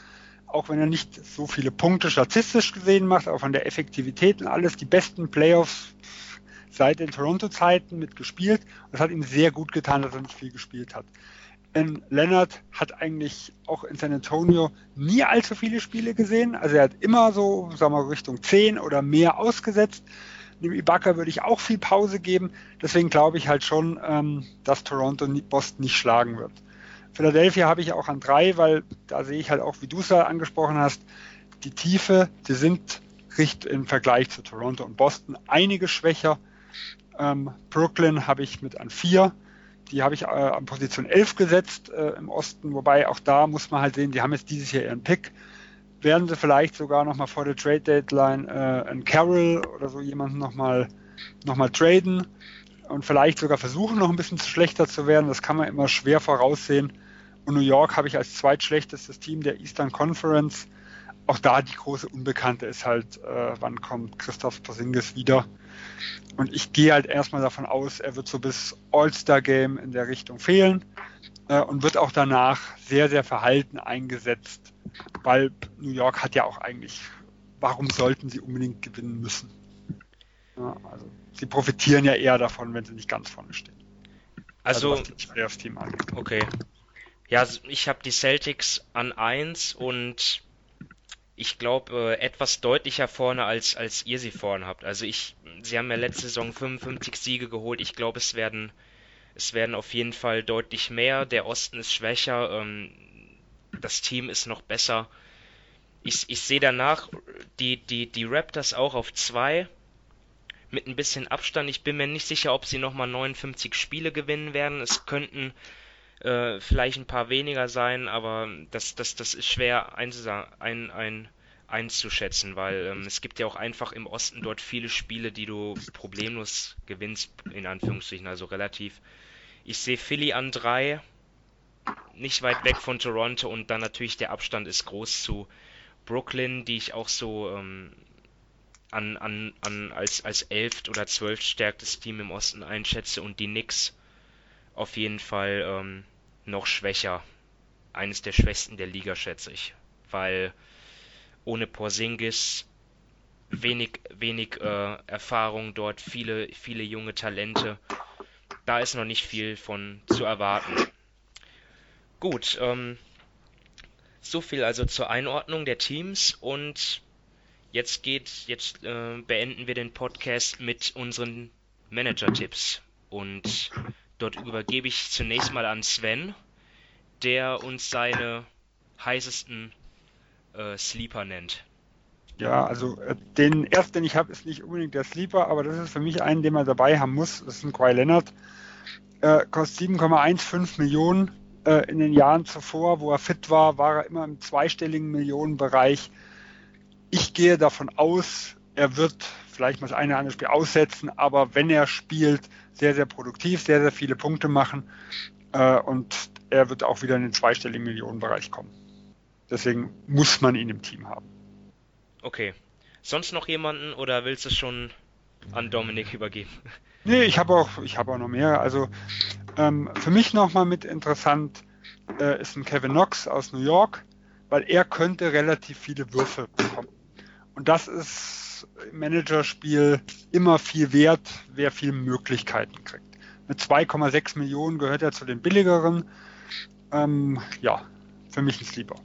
auch wenn er nicht so viele Punkte statistisch gesehen macht, auch von der Effektivität und alles, die besten Playoffs seit den Toronto-Zeiten mitgespielt. Es hat ihm sehr gut getan, dass er nicht viel gespielt hat. Denn Leonard hat eigentlich auch in San Antonio nie allzu viele Spiele gesehen. Also er hat immer so, sagen wir mal, Richtung 10 oder mehr ausgesetzt. Dem Ibaka würde ich auch viel Pause geben. Deswegen glaube ich halt schon, ähm, dass Toronto Boston nicht schlagen wird. Philadelphia habe ich auch an drei, weil da sehe ich halt auch, wie du es ja angesprochen hast, die Tiefe, die sind richt im Vergleich zu Toronto und Boston einige schwächer. Ähm, Brooklyn habe ich mit an vier. Die habe ich äh, an Position 11 gesetzt äh, im Osten, wobei auch da muss man halt sehen, die haben jetzt dieses Jahr ihren Pick. Werden sie vielleicht sogar nochmal vor der Trade Deadline äh, einen Carroll oder so jemanden nochmal noch mal traden und vielleicht sogar versuchen, noch ein bisschen schlechter zu werden. Das kann man immer schwer voraussehen. Und New York habe ich als zweitschlechtestes Team der Eastern Conference. Auch da die große Unbekannte ist halt, äh, wann kommt Christoph Porzingis wieder. Und ich gehe halt erstmal davon aus, er wird so bis All-Star-Game in der Richtung fehlen äh, und wird auch danach sehr, sehr verhalten eingesetzt, weil New York hat ja auch eigentlich, warum sollten sie unbedingt gewinnen müssen? Ja, also sie profitieren ja eher davon, wenn sie nicht ganz vorne stehen. Also, also was Team angeht. Okay. Ja, ich habe die Celtics an 1 und ich glaube äh, etwas deutlicher vorne als als ihr sie vorne habt. Also ich sie haben ja letzte Saison 55 Siege geholt. Ich glaube, es werden es werden auf jeden Fall deutlich mehr. Der Osten ist schwächer, ähm, das Team ist noch besser. Ich, ich sehe danach die, die, die Raptors auch auf 2 mit ein bisschen Abstand. Ich bin mir nicht sicher, ob sie nochmal 59 Spiele gewinnen werden. Es könnten äh, vielleicht ein paar weniger sein, aber das, das, das ist schwer ein, ein, ein, einzuschätzen, weil ähm, es gibt ja auch einfach im Osten dort viele Spiele, die du problemlos gewinnst, in Anführungsstrichen, also relativ. Ich sehe Philly an drei, nicht weit weg von Toronto und dann natürlich der Abstand ist groß zu Brooklyn, die ich auch so ähm, an, an, an als, als elft oder zwölft stärkstes Team im Osten einschätze und die Knicks auf jeden Fall ähm, noch schwächer. Eines der schwächsten der Liga, schätze ich. Weil ohne Porzingis wenig, wenig äh, Erfahrung dort, viele, viele junge Talente. Da ist noch nicht viel von zu erwarten. Gut, ähm, so viel also zur Einordnung der Teams und Jetzt geht, jetzt äh, beenden wir den Podcast mit unseren Manager-Tipps. Und dort übergebe ich zunächst mal an Sven, der uns seine heißesten äh, Sleeper nennt. Ja, also äh, den ersten, den ich habe, ist nicht unbedingt der Sleeper, aber das ist für mich einen, den man dabei haben muss. Das ist ein Kawhi Leonard. äh, kostet 7,15 Millionen. Äh, in den Jahren zuvor, wo er fit war, war er immer im zweistelligen Millionenbereich. Ich gehe davon aus, er wird vielleicht mal das eine oder andere Spiel aussetzen, aber wenn er spielt, sehr, sehr produktiv, sehr, sehr viele Punkte machen äh, und er wird auch wieder in den zweistelligen Millionenbereich kommen. Deswegen muss man ihn im Team haben. Okay. Sonst noch jemanden oder willst du es schon an Dominik übergeben? (laughs) Nee, ich habe auch, ich habe auch noch mehr. Also ähm, für mich nochmal mit interessant äh, ist ein Kevin Knox aus New York, weil er könnte relativ viele Würfe bekommen. Und das ist im Managerspiel immer viel wert, wer viele Möglichkeiten kriegt. Mit 2,6 Millionen gehört er zu den billigeren. Ähm, ja, für mich ein Sleeper.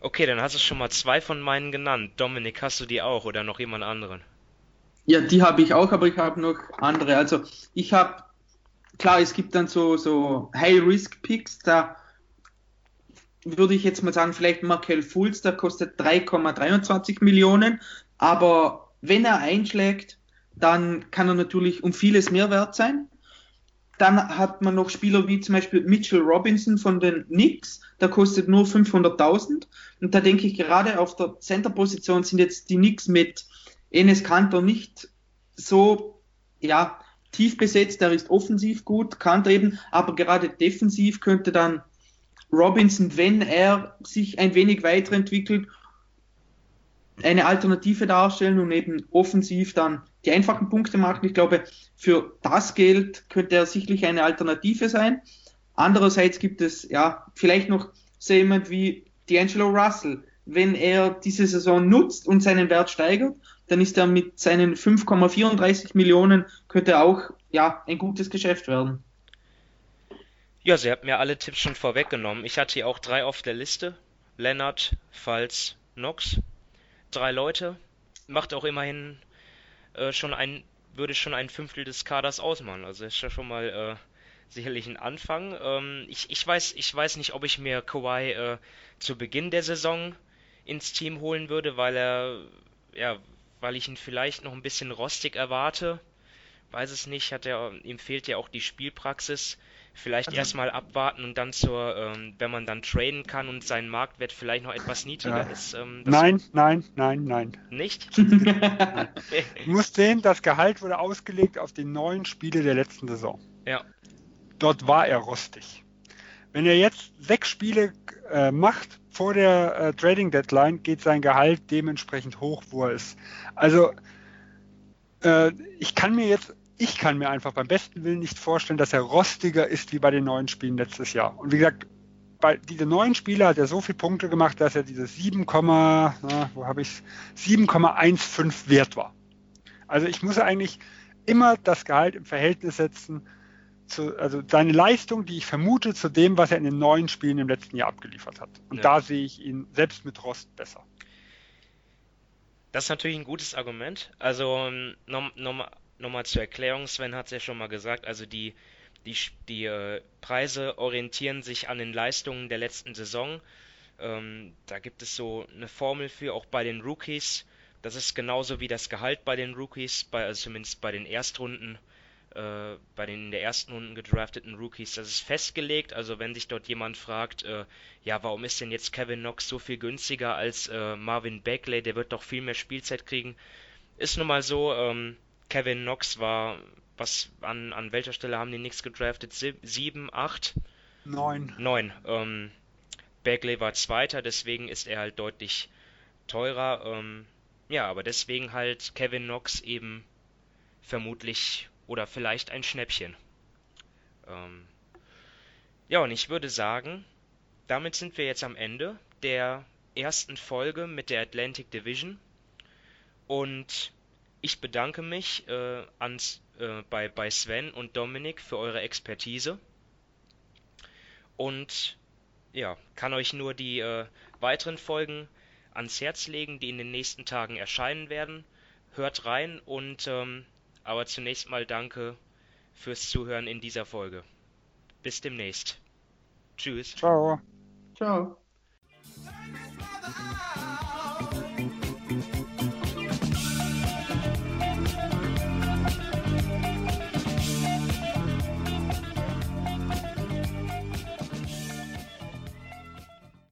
Okay, dann hast du schon mal zwei von meinen genannt. Dominik, hast du die auch oder noch jemand anderen? Ja, die habe ich auch, aber ich habe noch andere. Also ich habe, klar, es gibt dann so, so High-Risk-Picks, da würde ich jetzt mal sagen, vielleicht Markel Fulz, der kostet 3,23 Millionen, aber wenn er einschlägt, dann kann er natürlich um vieles mehr wert sein. Dann hat man noch Spieler wie zum Beispiel Mitchell Robinson von den Knicks, der kostet nur 500.000. Und da denke ich gerade auf der Center-Position sind jetzt die Knicks mit Enes Kanter nicht so, ja, tief besetzt. Er ist offensiv gut, Kanter eben, aber gerade defensiv könnte dann Robinson, wenn er sich ein wenig weiterentwickelt, eine Alternative darstellen und eben offensiv dann die einfachen Punkte machen. Ich glaube, für das Geld könnte er sicherlich eine Alternative sein. Andererseits gibt es ja vielleicht noch so jemand wie D'Angelo Russell. Wenn er diese Saison nutzt und seinen Wert steigert, dann ist er mit seinen 5,34 Millionen, könnte auch ja, ein gutes Geschäft werden. Ja, sie hat mir alle Tipps schon vorweggenommen. Ich hatte hier auch drei auf der Liste. Lennart, Falls, Nox. Drei Leute. Macht auch immerhin äh, schon ein, würde schon ein Fünftel des Kaders ausmachen. Also ist ja schon mal äh, sicherlich ein Anfang. Ähm, ich, ich, weiß, ich weiß nicht, ob ich mir Kawhi äh, zu Beginn der Saison ins Team holen würde, weil er, ja, weil ich ihn vielleicht noch ein bisschen rostig erwarte. Weiß es nicht, hat er, ihm fehlt ja auch die Spielpraxis. Vielleicht also, erstmal abwarten und dann zur, ähm, wenn man dann traden kann und sein Marktwert vielleicht noch etwas niedriger ja. ist. Ähm, nein, nein, nein, nein. Nicht? (laughs) nein. Du musst sehen, das Gehalt wurde ausgelegt auf die neun Spiele der letzten Saison. Ja. Dort war er rostig. Wenn er jetzt sechs Spiele äh, macht vor der äh, Trading Deadline, geht sein Gehalt dementsprechend hoch, wo er ist. Also äh, ich kann mir jetzt ich kann mir einfach beim besten Willen nicht vorstellen, dass er rostiger ist wie bei den neuen Spielen letztes Jahr. Und wie gesagt, bei diese neuen Spiele hat er so viele Punkte gemacht, dass er diese 7, na, wo habe ich 7,15 wert war. Also ich muss eigentlich immer das Gehalt im Verhältnis setzen, zu, also seine Leistung, die ich vermute, zu dem, was er in den neuen Spielen im letzten Jahr abgeliefert hat. Und ja. da sehe ich ihn selbst mit Rost besser. Das ist natürlich ein gutes Argument. Also nochmal nochmal zur Erklärung, Sven hat es ja schon mal gesagt, also die, die, die äh, Preise orientieren sich an den Leistungen der letzten Saison. Ähm, da gibt es so eine Formel für, auch bei den Rookies. Das ist genauso wie das Gehalt bei den Rookies, bei, also zumindest bei den Erstrunden, äh, bei den in der ersten Runden gedrafteten Rookies. Das ist festgelegt. Also wenn sich dort jemand fragt, äh, ja, warum ist denn jetzt Kevin Knox so viel günstiger als äh, Marvin Bagley, der wird doch viel mehr Spielzeit kriegen. Ist nun mal so, ähm, Kevin Knox war, was an, an welcher Stelle haben die Knicks gedraftet? Sieben, acht? Neun. Neun. Ähm, Bagley war Zweiter, deswegen ist er halt deutlich teurer. Ähm, ja, aber deswegen halt Kevin Knox eben vermutlich oder vielleicht ein Schnäppchen. Ähm, ja, und ich würde sagen, damit sind wir jetzt am Ende der ersten Folge mit der Atlantic Division. Und ich bedanke mich äh, ans, äh, bei, bei Sven und Dominik für eure Expertise und ja, kann euch nur die äh, weiteren Folgen ans Herz legen, die in den nächsten Tagen erscheinen werden. Hört rein und ähm, aber zunächst mal danke fürs Zuhören in dieser Folge. Bis demnächst. Tschüss. Ciao. Ciao.